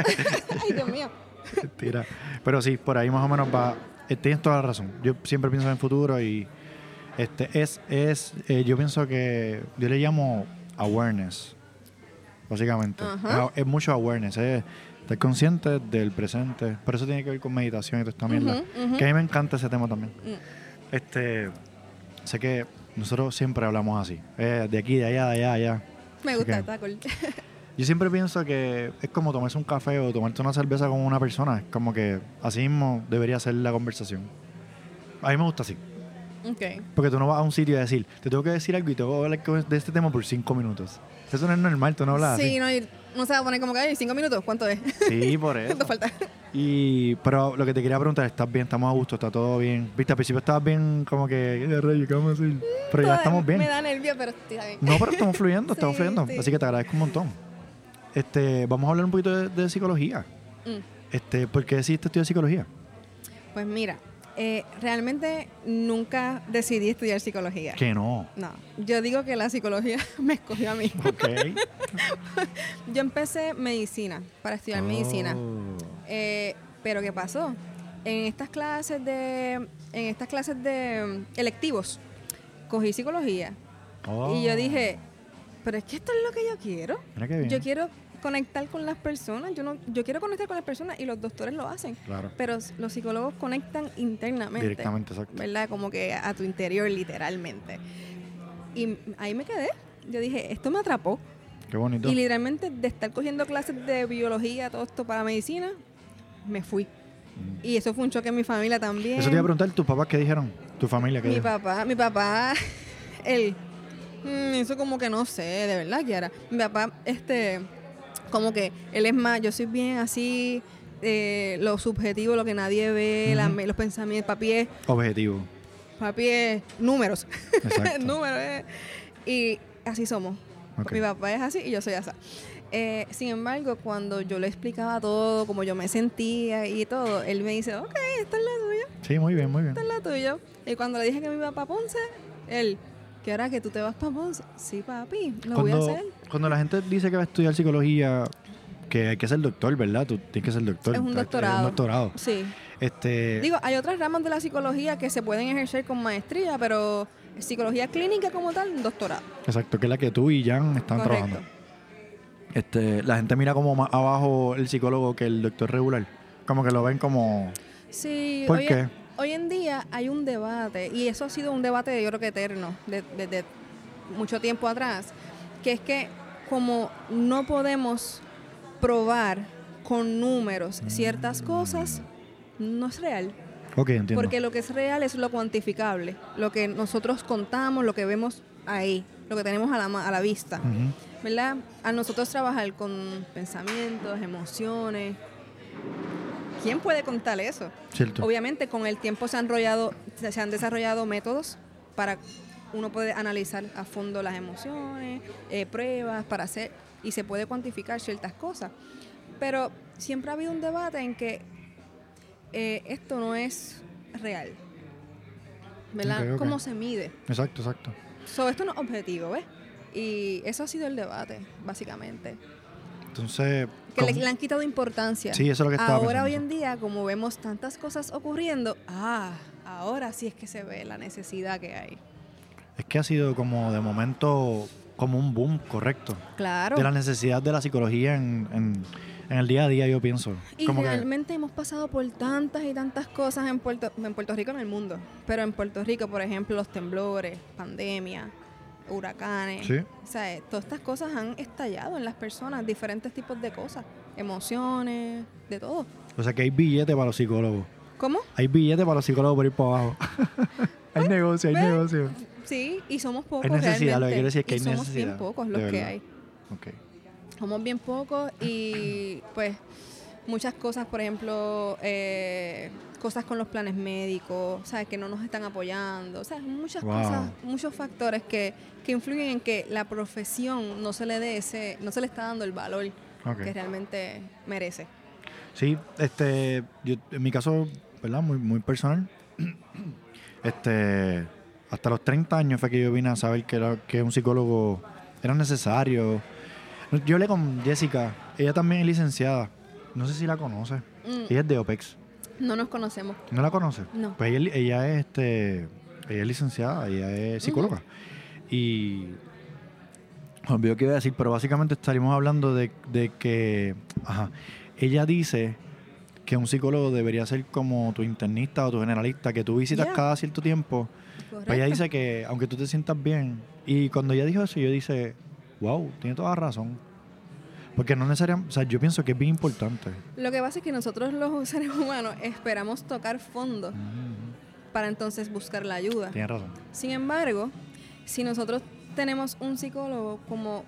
Ay, Dios mío. Mentira. Pero sí, por ahí más o menos va. eh, Tienes toda la razón. Yo siempre pienso en el futuro y este es, es eh, yo pienso que yo le llamo awareness, básicamente. Ajá. Es, es mucho awareness, es estar consciente del presente. Por eso tiene que ver con meditación y toda esta mierda. Ujú, ujú. Que a mí me encanta ese tema también. Mm. Este, sé que nosotros siempre hablamos así, eh, de aquí, de allá, de allá, allá. Me gusta, está cool. Yo siempre pienso que es como tomarse un café o tomarte una cerveza con una persona. Es como que así mismo debería ser la conversación. A mí me gusta así. ok. Porque tú no vas a un sitio y decir, te tengo que decir algo y te voy a hablar de este tema por cinco minutos. Eso no es normal, tú no hablas Sí, así. no, no se va a poner como que, ay, cinco minutos, ¿cuánto es? Sí, por eso. ¿Cuánto falta? Y, pero lo que te quería preguntar, ¿estás bien? ¿Estamos a gusto? ¿Está todo bien? Viste, al principio estabas bien como que, ¿qué rayo, qué vamos a? Pero ya estamos bien. Me da nervio, pero está bien. No, pero estamos fluyendo, estamos Sí, fluyendo. sí. Así que te agradezco un montón. Este, vamos a hablar un poquito de, de psicología. Mm. Este, ¿Por qué decidiste estudiar psicología? Pues mira, eh, realmente nunca decidí estudiar psicología. Que no. No, yo digo que la psicología me escogió a mí. Ok. Yo empecé medicina, para estudiar medicina. Oh. Eh, pero ¿qué pasó? En estas clases de, en estas clases de mm, electivos, cogí psicología. Oh. Y yo dije, pero es que esto es lo que yo quiero. Yo quiero conectar con las personas. Yo no, yo quiero conectar con las personas y los doctores lo hacen. Claro. Pero los psicólogos conectan internamente. Directamente, exacto. ¿Verdad? Como que a tu interior, literalmente. Y ahí me quedé. Yo dije, esto me atrapó. Qué bonito. Y literalmente de estar cogiendo clases de biología, todo esto para medicina, me fui. Mm. Y eso fue un choque en mi familia también. Eso te iba a preguntar, ¿tus papás qué dijeron? ¿Tu familia qué Mi dijo? papá, mi papá, él, mm, eso como que no sé, de verdad, Kiara. Mi papá, este, como que él es más, yo soy bien así, eh, lo subjetivo, lo que nadie ve, la- los pensamientos, papi es, Objetivo. papi es números, números, eh. y así somos. Mi papá es así y yo soy así. Eh, sin embargo, cuando yo le explicaba todo, como yo me sentía y todo, él me dice, ok, esta es la tuya Sí, muy bien, muy bien. esta es la tuya. Y cuando le dije que iba para Ponce, él, ¿qué hora que tú te vas para Ponce? Sí, papi, lo voy a hacer. cuando la gente dice que va a estudiar psicología, que hay que ser doctor, ¿verdad? Tú tienes que ser doctor. Es un Es doctorado. un doctorado. Sí. Este, Digo, hay otras ramas de la psicología que se pueden ejercer con maestría, pero psicología clínica como tal, un doctorado. exacto, que es la que tú y Jan están Correcto. trabajando. Este, la gente mira como más abajo el psicólogo que el doctor regular. Como que lo ven como... Sí, ¿Por qué? Hoy en día hay un debate, y eso ha sido un debate yo creo que eterno, de- desde mucho tiempo atrás, que es que como no podemos probar con números ciertas cosas, no es real. Entiendo. Porque lo que es real es lo cuantificable, lo que nosotros contamos, lo que vemos ahí, lo que tenemos a la, a la vista. ¿verdad? A nosotros trabajar con pensamientos, emociones, ¿quién puede contar eso? Cierto. Obviamente con el tiempo se han, enrollado, se han desarrollado métodos para uno puede analizar a fondo las emociones, eh, pruebas para hacer y se puede cuantificar ciertas cosas. Pero siempre ha habido un debate en que eh, esto no es real. ¿Verdad? ¿Cómo se mide? Exacto, exacto. So, esto no es objetivo, ¿ves? Y eso ha sido el debate, básicamente. Entonces... Que le, ¿cómo- le han quitado importancia. Sí, eso es lo que estaba Ahora, pensando. hoy en día, como vemos tantas cosas ocurriendo, ah, ahora sí es que se ve la necesidad que hay. es que ha sido como de momento como un boom, correcto. Claro. De la necesidad de la psicología en, en- en el día a día, yo pienso. Y como que, realmente hemos pasado por tantas y tantas cosas en Puerto, en Puerto Rico, en el mundo. Pero en Puerto Rico, por ejemplo, los temblores, pandemia, huracanes. Sí. O sea, eh, todas estas cosas han estallado en las personas, diferentes tipos de cosas, emociones, de todo. o sea que hay billetes para los psicólogos. ¿Cómo? Hay billetes para los psicólogos por ir para abajo. hay negocio, hay pues, negocio. Sí, y somos pocos Hay necesidad, lo que quiero decir es que y hay somos necesidad, bien pocos los que hay. Ok. Somos bien pocos y pues muchas cosas, por ejemplo, eh, cosas con los planes médicos, ¿sabes? Que no nos están apoyando, sea, muchas Wow. cosas, muchos factores que, que influyen en que la profesión no se le dé ese, no se le está dando el valor que realmente merece. Sí, este, yo, en mi caso, ¿verdad? Muy, muy personal. Este, hasta los 30 años fue que yo vine a saber que, era, que un psicólogo era necesario. Yo hablé con Jessica, ella también es licenciada. No sé si la conoce. Mm, Ella es de OPEX. No nos conocemos. ¿No la conoce? No. Pues ella, ella es este, ella es licenciada, ella es psicóloga. Y me olvidó qué iba a decir, pero básicamente estaríamos hablando de, de que, ajá, ella dice que un psicólogo debería ser como tu internista o tu generalista, que tú visitas cada cierto tiempo. Pues ella dice que aunque tú te sientas bien, y cuando ella dijo eso, yo dice, wow, tiene toda razón. Porque no necesariamente, o sea, yo pienso que es bien importante. Lo que pasa es que nosotros los seres humanos esperamos tocar fondo Mm, para entonces buscar la ayuda. Tienes razón. Sin embargo, si nosotros tenemos un psicólogo como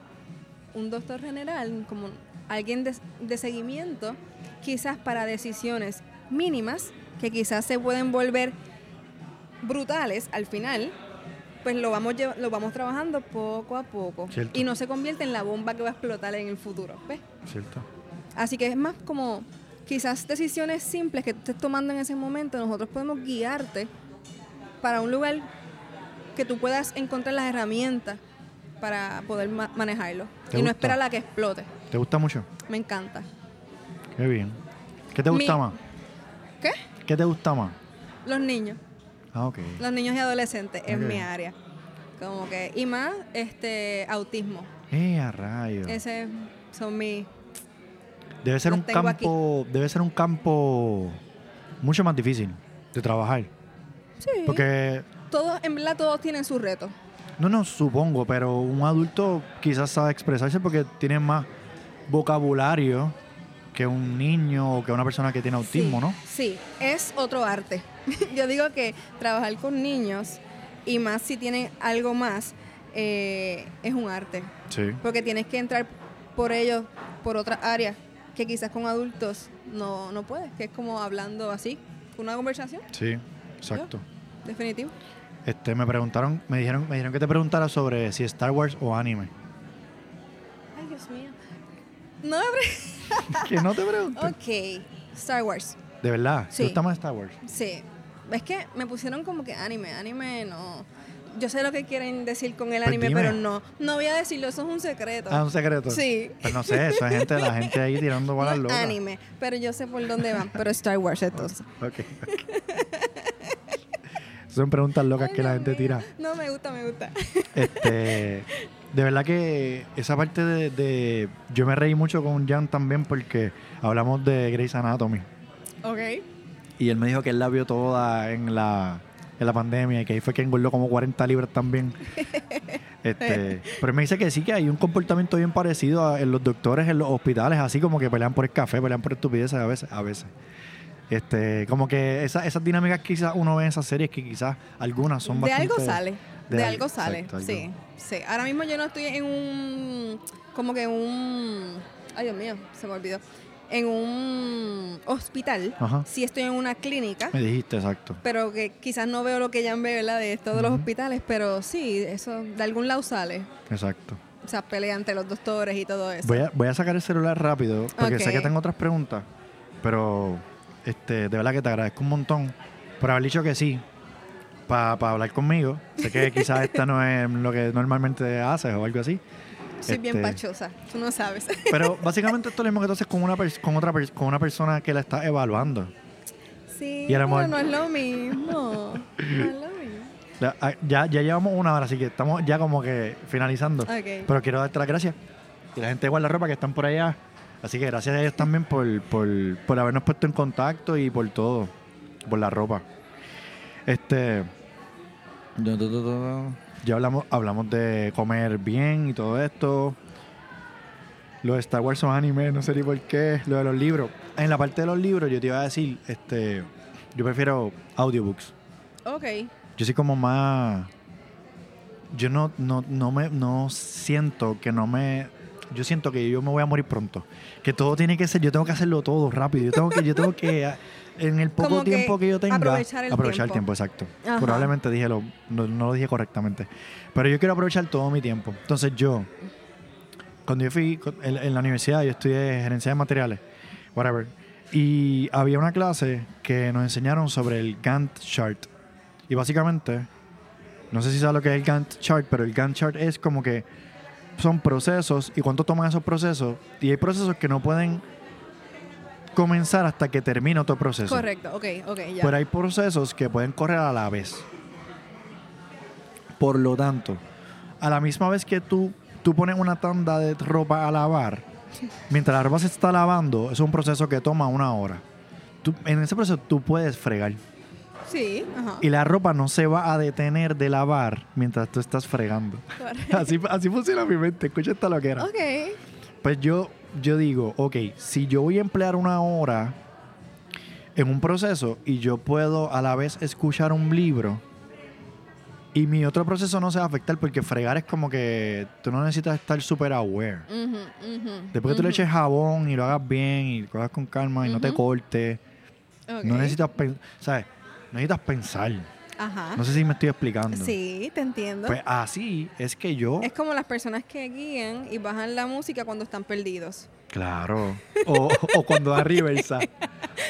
un doctor general, como alguien de, de seguimiento, quizás para decisiones mínimas, que quizás se pueden volver brutales al final, pues lo vamos, lo vamos trabajando poco a poco. Cierto. Y no se convierte en la bomba que va a explotar en el futuro. ¿ves? ¿Cierto? Así que es más como quizás decisiones simples que tú estés tomando en ese momento, nosotros podemos guiarte para un lugar que tú puedas encontrar las herramientas para poder ma- manejarlo. ¿Te Y no esperar a que explote. ¿Te gusta mucho? Me encanta. Qué bien. ¿Qué te gusta Mi- más? ¿Qué? ¿Qué te gusta más? Los niños. Ah. Los niños y adolescentes es Ok. mi área. Como que, y más este autismo. Eh, a rayo. Ese son mis Debe ser los un campo, debe ser un campo mucho más difícil de trabajar. Sí. Porque, todos, en verdad todos tienen sus retos. no, no, supongo, pero un adulto quizás sabe expresarse porque tiene más vocabulario que un niño o que una persona que tiene autismo, Sí, ¿no? Sí, es otro arte. Yo digo que trabajar con niños, y más si tienen algo más, eh, es un arte. Sí. Porque tienes que entrar por ellos, por otras áreas, que quizás con adultos no, no puedes, que es como hablando así, una conversación, Sí, exacto. definitivo. Este, me preguntaron, me dijeron, me dijeron que te preguntara sobre si Star Wars o anime. Ay, Dios mío. No me que no te pregunten. Ok, Star Wars. De verdad, Sí. ¿te gusta más Star Wars? Sí. Es que me pusieron como que anime, anime no. Yo sé lo que quieren decir con el Pues anime, pero no. No voy a decirlo, eso es un secreto. Ah, un secreto. Sí. Pues no sé, eso es gente, la gente ahí tirando No bolas es locas. anime, pero yo sé por dónde van. Pero Star Wars entonces. Ok. Son preguntas locas Ay, que la gente tira. No, me gusta, me gusta. Este, de verdad que esa parte de, de- Yo me reí mucho con Jan también porque hablamos de Grey's Anatomy. Ok. Y él me dijo que él la vio toda en la, en la pandemia y que ahí fue que engordó como 40 libras también. Este, pero él me dice que sí, que hay un comportamiento bien parecido a- en los doctores, en los hospitales, así como que pelean por el café, pelean por estupideces a veces. A veces. Este, como que esa- esas dinámicas que quizás uno ve en esas series que quizás algunas son De bastante... algo sale. de De, al- algo sale. exacto, algo. Sí, sí. Ahora mismo yo no estoy en un. Como que un. Ay, Dios mío, se me olvidó. En un hospital. Ajá. Sí estoy en una clínica. Me dijiste, exacto. pero que quizás no veo lo que ya ve, ¿verdad? De esto de los hospitales, pero sí, eso de algún lado sale. Exacto. O sea, pelea ante los doctores y todo eso. Voy a, voy a sacar el celular rápido porque sé que tengo otras preguntas, pero este, de verdad que te agradezco un montón por haber dicho que sí para hablar conmigo. Sé que quizás esta no es lo que normalmente haces o algo así, Soy bien este- pachosa, tú no sabes. pero básicamente esto es lo mismo que tú haces con una, con otra con una persona que la está evaluando. sí, Y no es lo mismo. No es lo mismo. Ya, ah, ya, ya llevamos una hora, así que estamos ya como que finalizando. Ok. Pero quiero darte las gracias. Y la gente de ropa que están por allá. Así que gracias a ellos también por, por, por habernos puesto en contacto y por todo. Por la ropa. Este. Ya hablamos, hablamos de comer bien y todo esto. Lo de Star Wars son anime, no sé ni por qué. Lo de los libros. En la parte de los libros, yo te iba a decir, este. Yo prefiero audiobooks. Ok. Yo soy como más. Yo no, no, no me no siento que no me. Yo siento que yo me voy a morir pronto. Que todo tiene que ser, yo tengo que hacerlo todo rápido. Yo tengo que, yo tengo que en el poco Como que tiempo que yo tenga. aprovechar el aprovechar tiempo. el tiempo, exacto. Ajá. Probablemente dije lo, no, no lo dije correctamente. Pero yo quiero aprovechar todo mi tiempo. Entonces yo, cuando yo fui en, en la universidad, yo estudié gerencia de materiales, whatever. Y había una clase que nos enseñaron sobre el Gantt chart. Y básicamente, no sé si sabes lo que es el Gantt chart, pero el Gantt chart es como que son procesos y cuánto toman esos procesos. Y hay procesos que no pueden comenzar hasta que termine otro proceso. Correcto, ok, ok, ya. Pero hay procesos que pueden correr a la vez. Por lo tanto, a la misma vez que tú, tú pones una tanda de ropa a lavar, mientras la ropa se está lavando, es un proceso que toma una hora. Tú- en ese proceso tú puedes fregar. Sí, ajá. Y la ropa no se va a detener de lavar mientras tú estás fregando. Así, así funciona mi mente. Escucha esta loquera. Ok. Pues yo, yo digo, ok, si yo voy a emplear una hora en un proceso y yo puedo a la vez escuchar un libro y mi otro proceso no se va a afectar porque fregar es como que tú no necesitas estar super aware. Ujú, Después que tú le eches jabón y lo hagas bien y lo hagas con calma y no te cortes, no necesitas, pen- ¿sabes? Necesitas pensar. Ajá. No sé si me estoy explicando. Sí, te entiendo. Pues así es que yo... es como las personas que guían y bajan la música cuando están perdidos. Claro. O, o cuando da reversa.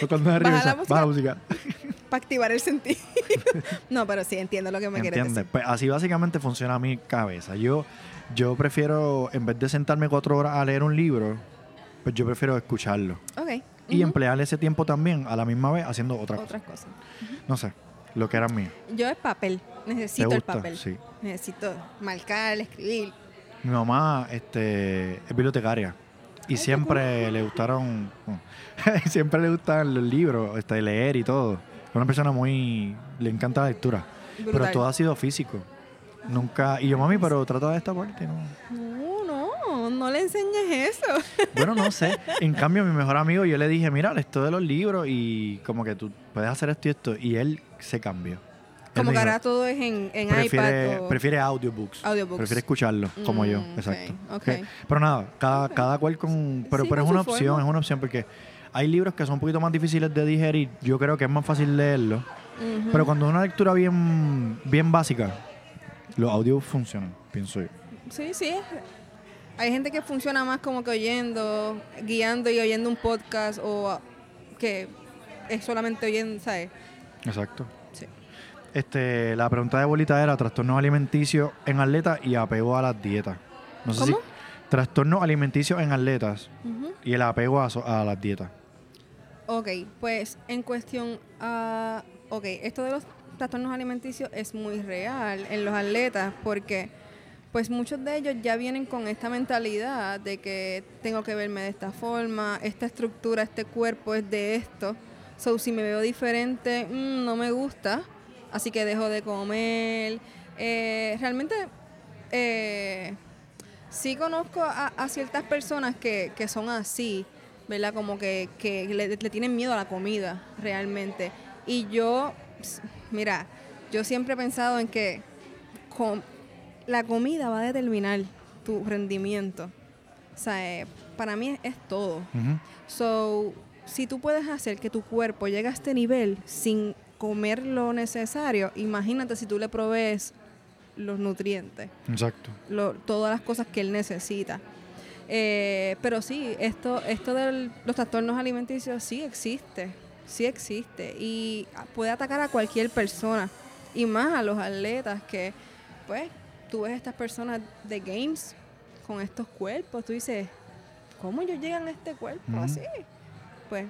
O cuando da reversa. música. Baja la música. Para activar el sentido. no, pero sí, entiendo lo que me quieres decir. Pues así básicamente funciona mi cabeza. Yo, yo prefiero, en vez de sentarme cuatro horas a leer un libro, pues yo prefiero escucharlo. Ok. Y ujú. emplear ese tiempo también a la misma vez haciendo otra cosa. Otras cosas. No sé, lo que era mío. Yo el papel. ¿Te Necesito el papel. Sí. Necesito marcar, escribir. Mi mamá este, es bibliotecaria. Y siempre le gustaron, siempre le gustan los libros, este, leer y todo. Es una persona muy, le encanta la lectura. Pero todo ha sido físico. Nunca, y yo mami, pero trata de esta parte, ¿no? No, le enseñes eso. Bueno, no sé. En cambio, mi mejor amigo, yo le dije, mira, esto de los libros y como que tú puedes hacer esto y esto. Y él se cambió. Él Como que dijo, ahora todo es en, en prefiere, iPad. O... prefiere audiobooks. Audiobooks. Prefiere escucharlo, como yo. Mm, Exacto. ok. Que- Pero nada, cada, cada cual con... Pero, Sí, pero es con una su opción, forma. es una opción porque hay libros que son un poquito más difíciles de digerir. Yo creo que es más fácil leerlo. Ujú. Pero cuando es una lectura bien, bien básica, los audios funcionan, pienso yo. Sí, sí. Hay gente que funciona más como que oyendo, guiando y oyendo un podcast o que es solamente oyendo, ¿sabes? Exacto. Sí. Este, la pregunta de bolita era trastornos alimenticios en atletas y apego a las dietas. No sé ¿Cómo? si trastornos alimenticios en atletas y el apego a, a las dietas. Ok, pues en cuestión a... ok, esto de los trastornos alimenticios es muy real en los atletas porque pues muchos de ellos ya vienen con esta mentalidad de que tengo que verme de esta forma, esta estructura, este cuerpo es de esto. So, si me veo diferente, mm, no me gusta, así que dejo de comer. Eh, realmente, eh, sí conozco a, ciertas personas que, que son así, ¿verdad? Como que, que le, tienen miedo a la comida, realmente. Y yo, mira, yo siempre he pensado en que la comida va a determinar tu rendimiento. O sea, eh, para mí es, es todo. So, si tú puedes hacer que tu cuerpo llegue a este nivel sin comer lo necesario, imagínate si tú le provees los nutrientes Exacto. lo- todas las cosas que él necesita. Eh, pero sí, esto, esto de los trastornos alimenticios sí existe, sí existe y puede atacar a cualquier persona y más a los atletas que, pues, tú ves estas personas de games con estos cuerpos, tú dices, ¿cómo ellos llegan a este cuerpo así? Pues,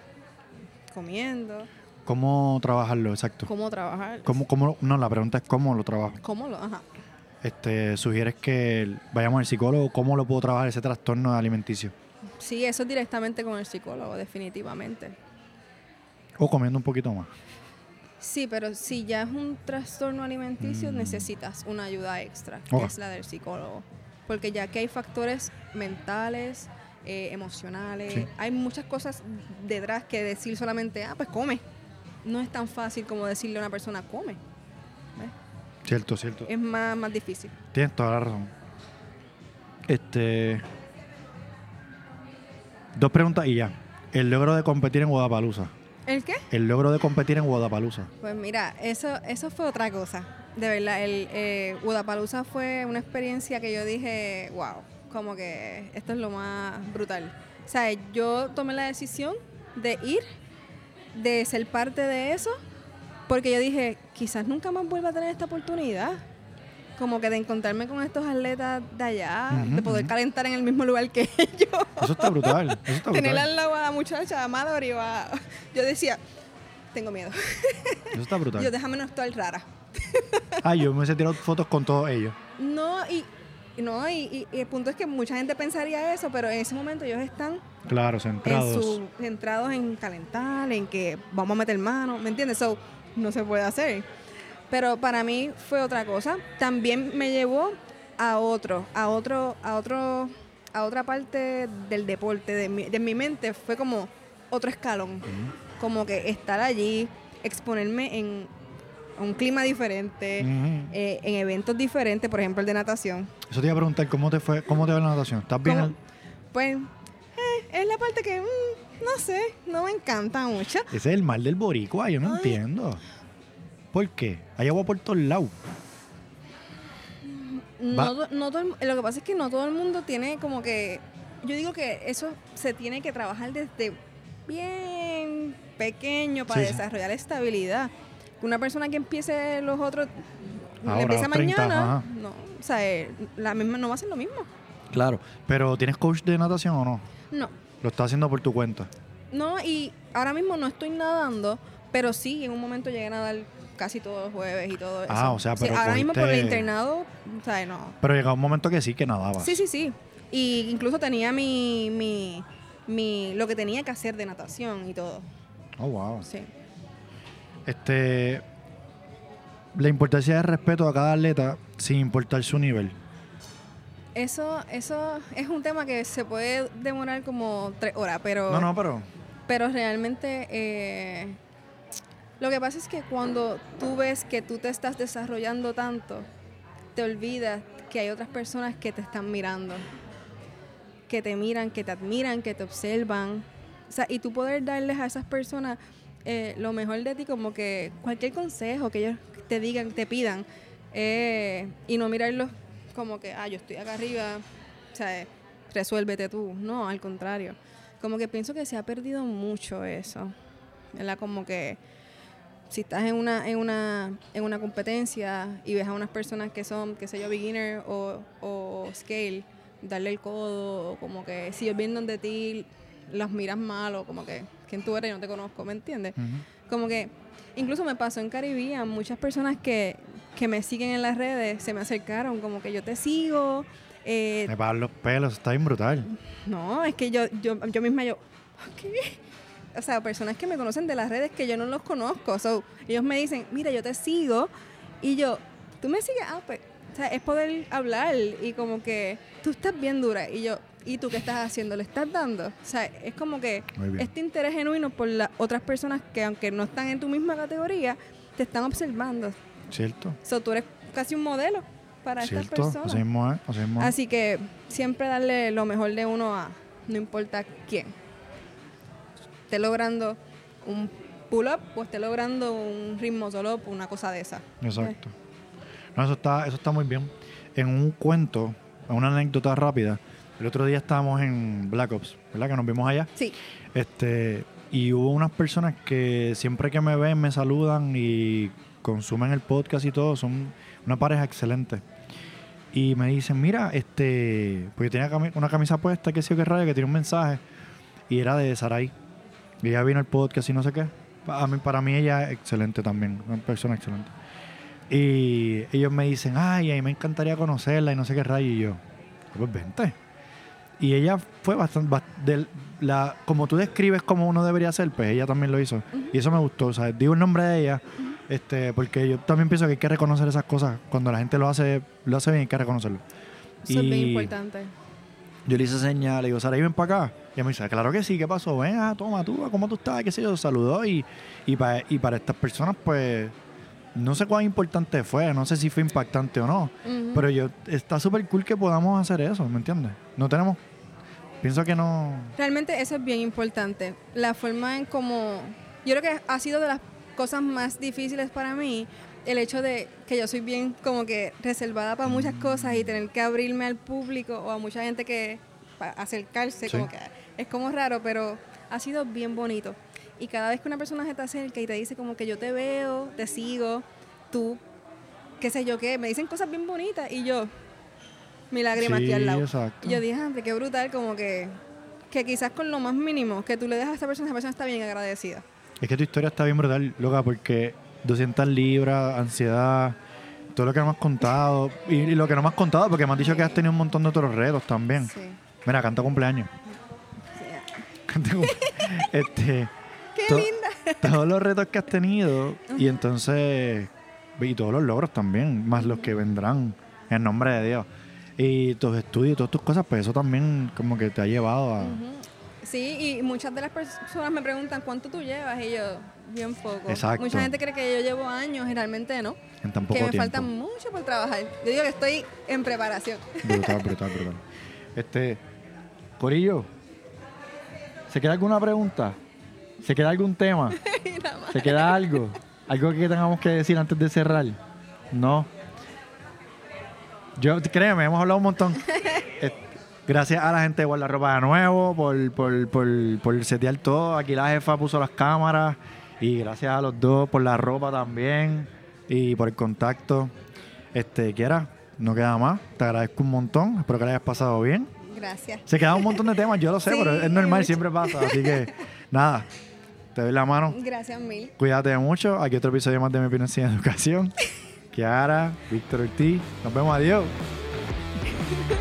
comiendo. ¿Cómo trabajarlo? Exacto. cómo trabajar. ¿Cómo, cómo, no, la pregunta es cómo lo trabajo. ¿Cómo lo? Ajá. Este, ¿Sugieres que vayamos al psicólogo? ¿Cómo lo puedo trabajar ese trastorno alimenticio? Sí, eso es directamente con el psicólogo, definitivamente. O comiendo un poquito más. Sí, pero si ya es un trastorno alimenticio, Mm. necesitas una ayuda extra, que es la del psicólogo. Porque ya que hay factores mentales, eh, emocionales, Sí. hay muchas cosas detrás que decir solamente, ah, pues come. No es tan fácil como decirle a una persona, come. ¿Ves? Cierto, cierto. Es más, más difícil. Tienes toda la razón. Este. Dos preguntas y ya. El logro de competir en Guadalajara. ¿El qué? El logro de competir en Guadalajara. Pues mira, eso, eso fue otra cosa. De verdad, el eh, fue una experiencia que yo dije, wow, como que esto es lo más brutal. O sea, yo tomé la decisión de ir, de ser parte de eso, porque yo dije, quizás nunca más vuelva a tener esta oportunidad. Como que de encontrarme con estos atletas de allá, de poder calentar en el mismo lugar que ellos. Eso está brutal. Eso está Tener brutal. al lado a la muchacha, a Mallory, o a- Yo decía, tengo miedo. Eso está Yo brutal. déjame no estar rara. Ah, yo me hubiese tirado fotos con todos ellos. No, y, no, y, y- y el punto es que mucha gente pensaría eso, pero en ese momento ellos están Claro, en centrados. su, centrados en calentar, en que vamos a meter mano, ¿me entiendes? So, no se puede hacer. Pero para mí fue otra cosa. También me llevó a otro, a otro, a otro, a otra parte del deporte, de mi, de mi mente fue como otro escalón. Como que estar allí, exponerme en un clima diferente, eh, en eventos diferentes, por ejemplo el de natación. Eso te iba a preguntar, ¿cómo te fue, cómo te va la natación? ¿Estás bien? ¿Cómo? Pues eh, es la parte que, mm, no sé, no me encanta mucho. Ese es el mal del boricua, yo no Ay. entiendo. ¿Por qué? Hay agua por todos lados. No, no todo el- lo que pasa es que no todo el mundo tiene como que, yo digo que eso se tiene que trabajar desde bien pequeño para Sí, desarrollar estabilidad. Una persona que empiece los otros, Ahora, empieza a los 30, mañana, ajá. no, o sea, eh, la misma, no va a ser lo mismo. Claro. Pero ¿tienes coach de natación o no? No, Lo estás haciendo por tu cuenta. No, y ahora mismo no estoy nadando, pero sí, en un momento llegué a nadar casi todos los jueves y todo eso. Ah, o sea, Sí, pero ahora mismo por el internado, o sea, no. Pero llegaba un momento que sí que nadabas. Sí, sí, sí. Y incluso tenía mi, mi, mi, lo que tenía que hacer de natación y todo. Oh, wow. Sí. Este. La importancia del respeto a cada atleta sin importar su nivel. Eso, eso es un tema que se puede demorar como tres horas, pero... No, no, pero. Pero realmente eh, lo que pasa es que cuando tú ves que tú te estás desarrollando tanto, te olvidas que hay otras personas que te están mirando, que te miran, que te admiran, que te observan. O sea, y tú poder darles a esas personas eh, lo mejor de ti, como que cualquier consejo que ellos te digan, te pidan, eh, y no mirarlos como que, ah, yo estoy acá arriba, o sea, resuélvete tú. No, al contrario. Como que pienso que se ha perdido mucho eso. ¿Verdad? Como que si estás en una, en una, en una competencia y ves a unas personas que son, qué sé yo, beginner o, o scale, darle el codo, o como que si ellos vienen de ti, las miras mal, o como que, ¿quién tú eres? Yo no te conozco, ¿me entiendes? Como que, incluso me pasó en Caribbean, muchas personas que, que me siguen en las redes se me acercaron, como que yo te sigo. eh, Me pagan los pelos, está bien brutal. no, es que yo, yo, yo misma yo, ¿qué? O sea, personas que me conocen de las redes que yo no los conozco. So, ellos me dicen, mira, yo te sigo. Y yo, ¿tú me sigues? Ah, pues, o sea, es poder hablar y como que tú estás bien dura. Y yo, ¿y tú qué estás haciendo? ¿Le estás dando? O sea, es como que este interés genuino por las otras personas que aunque no están en tu misma categoría, te están observando. ¿Cierto? So, tú eres casi un modelo para estas personas. Así mismo es. Así mismo es. Así que siempre darle lo mejor de uno a no importa quién. Esté logrando un pull-up o esté logrando un ritmo solo, una cosa de esa. Exacto. No, eso está, eso está muy bien. En un cuento, en una anécdota rápida, el otro día estábamos en Black Ops, ¿verdad? Que nos vimos allá. Sí, Este, y hubo unas personas que siempre que me ven me saludan y consumen el podcast y todo, son una pareja excelente. Y me dicen, mira, este, yo tenía una camisa puesta, que sí o qué rayo, que tiene un mensaje, y era de Sarai. Y ella vino al podcast y no sé qué. A mí, para mí ella es excelente también, una persona excelente. Y ellos me dicen, ay, a mí me encantaría conocerla y no sé qué rayo. Y yo, pues vente. Y ella fue bastante, la, como tú describes cómo uno debería ser, pues ella también lo hizo. Y eso me gustó, o sea, digo el nombre de ella, este, porque yo también pienso que hay que reconocer esas cosas. Cuando la gente lo hace, lo hace bien, hay que reconocerlo. Eso es bien importante. Yo le hice señal, le digo, Sara, ¿y ven para acá? Y ella me dice, claro que sí, ¿qué pasó? Ven, ah, toma tú, ¿cómo tú estás? ¿Qué sé yo? Saludó y, y, pa- y para estas personas, pues, no sé cuán importante fue, no sé si fue impactante o no, pero yo, está súper cool que podamos hacer eso, ¿me entiendes? No tenemos, pienso que no, Realmente eso es bien importante. La forma en cómo... Yo creo que ha sido de las cosas más difíciles para mí el hecho de que yo soy bien como que reservada para muchas cosas y tener que abrirme al público o a mucha gente que para acercarse, Sí. como que es como raro, pero ha sido bien bonito. Y cada vez que una persona se te acerca y te dice como que yo te veo, te sigo, tú, qué sé yo qué, me dicen cosas bien bonitas y yo, mi lágrima aquí Sí, al lado. exacto. Y yo dije, "Andre, qué brutal, como que, que quizás con lo más mínimo que tú le dejas a esta persona, esa persona está bien agradecida. es que tu historia está bien brutal, loca, porque 200 libras, ansiedad, todo lo que no me has contado, y, y lo que no me has contado, porque me has dicho que has tenido un montón de otros retos también. Sí. Mira, canta cumpleaños. sí. Canta cum- este, Qué To- linda. todos los retos que has tenido y entonces y todos los logros también más los que vendrán en nombre de Dios y tus estudios y todas tus cosas pues eso también como que te ha llevado a Sí, y muchas de las personas me preguntan cuánto tú llevas y yo, bien poco. Exacto. Mucha gente cree que yo llevo años y realmente no. en tan que me tiempo falta mucho por trabajar. Yo digo que estoy en preparación. brutal brutal brutal este Corillo ¿se queda alguna pregunta? ¿se queda algún tema? ¿se queda algo? ¿algo que tengamos que decir antes de cerrar? no Yo, créeme, hemos hablado un montón. Gracias a la gente de Guardarropa de nuevo por, por, por, por setear todo. Aquí la jefa puso las cámaras. Y gracias a los dos por la ropa también. Y por el contacto. Este, quiera, no queda más. Te agradezco un montón. Espero que la hayas pasado bien. Gracias. Se quedan un montón de temas, yo lo sé, Sí, pero es normal, mucho. siempre pasa. Así que, nada, te doy la mano. Gracias mil. Cuídate mucho. Aquí otro episodio más de Mi Opinión Sin Educación. Kiara, Víctor Ortiz. Nos vemos. Adiós.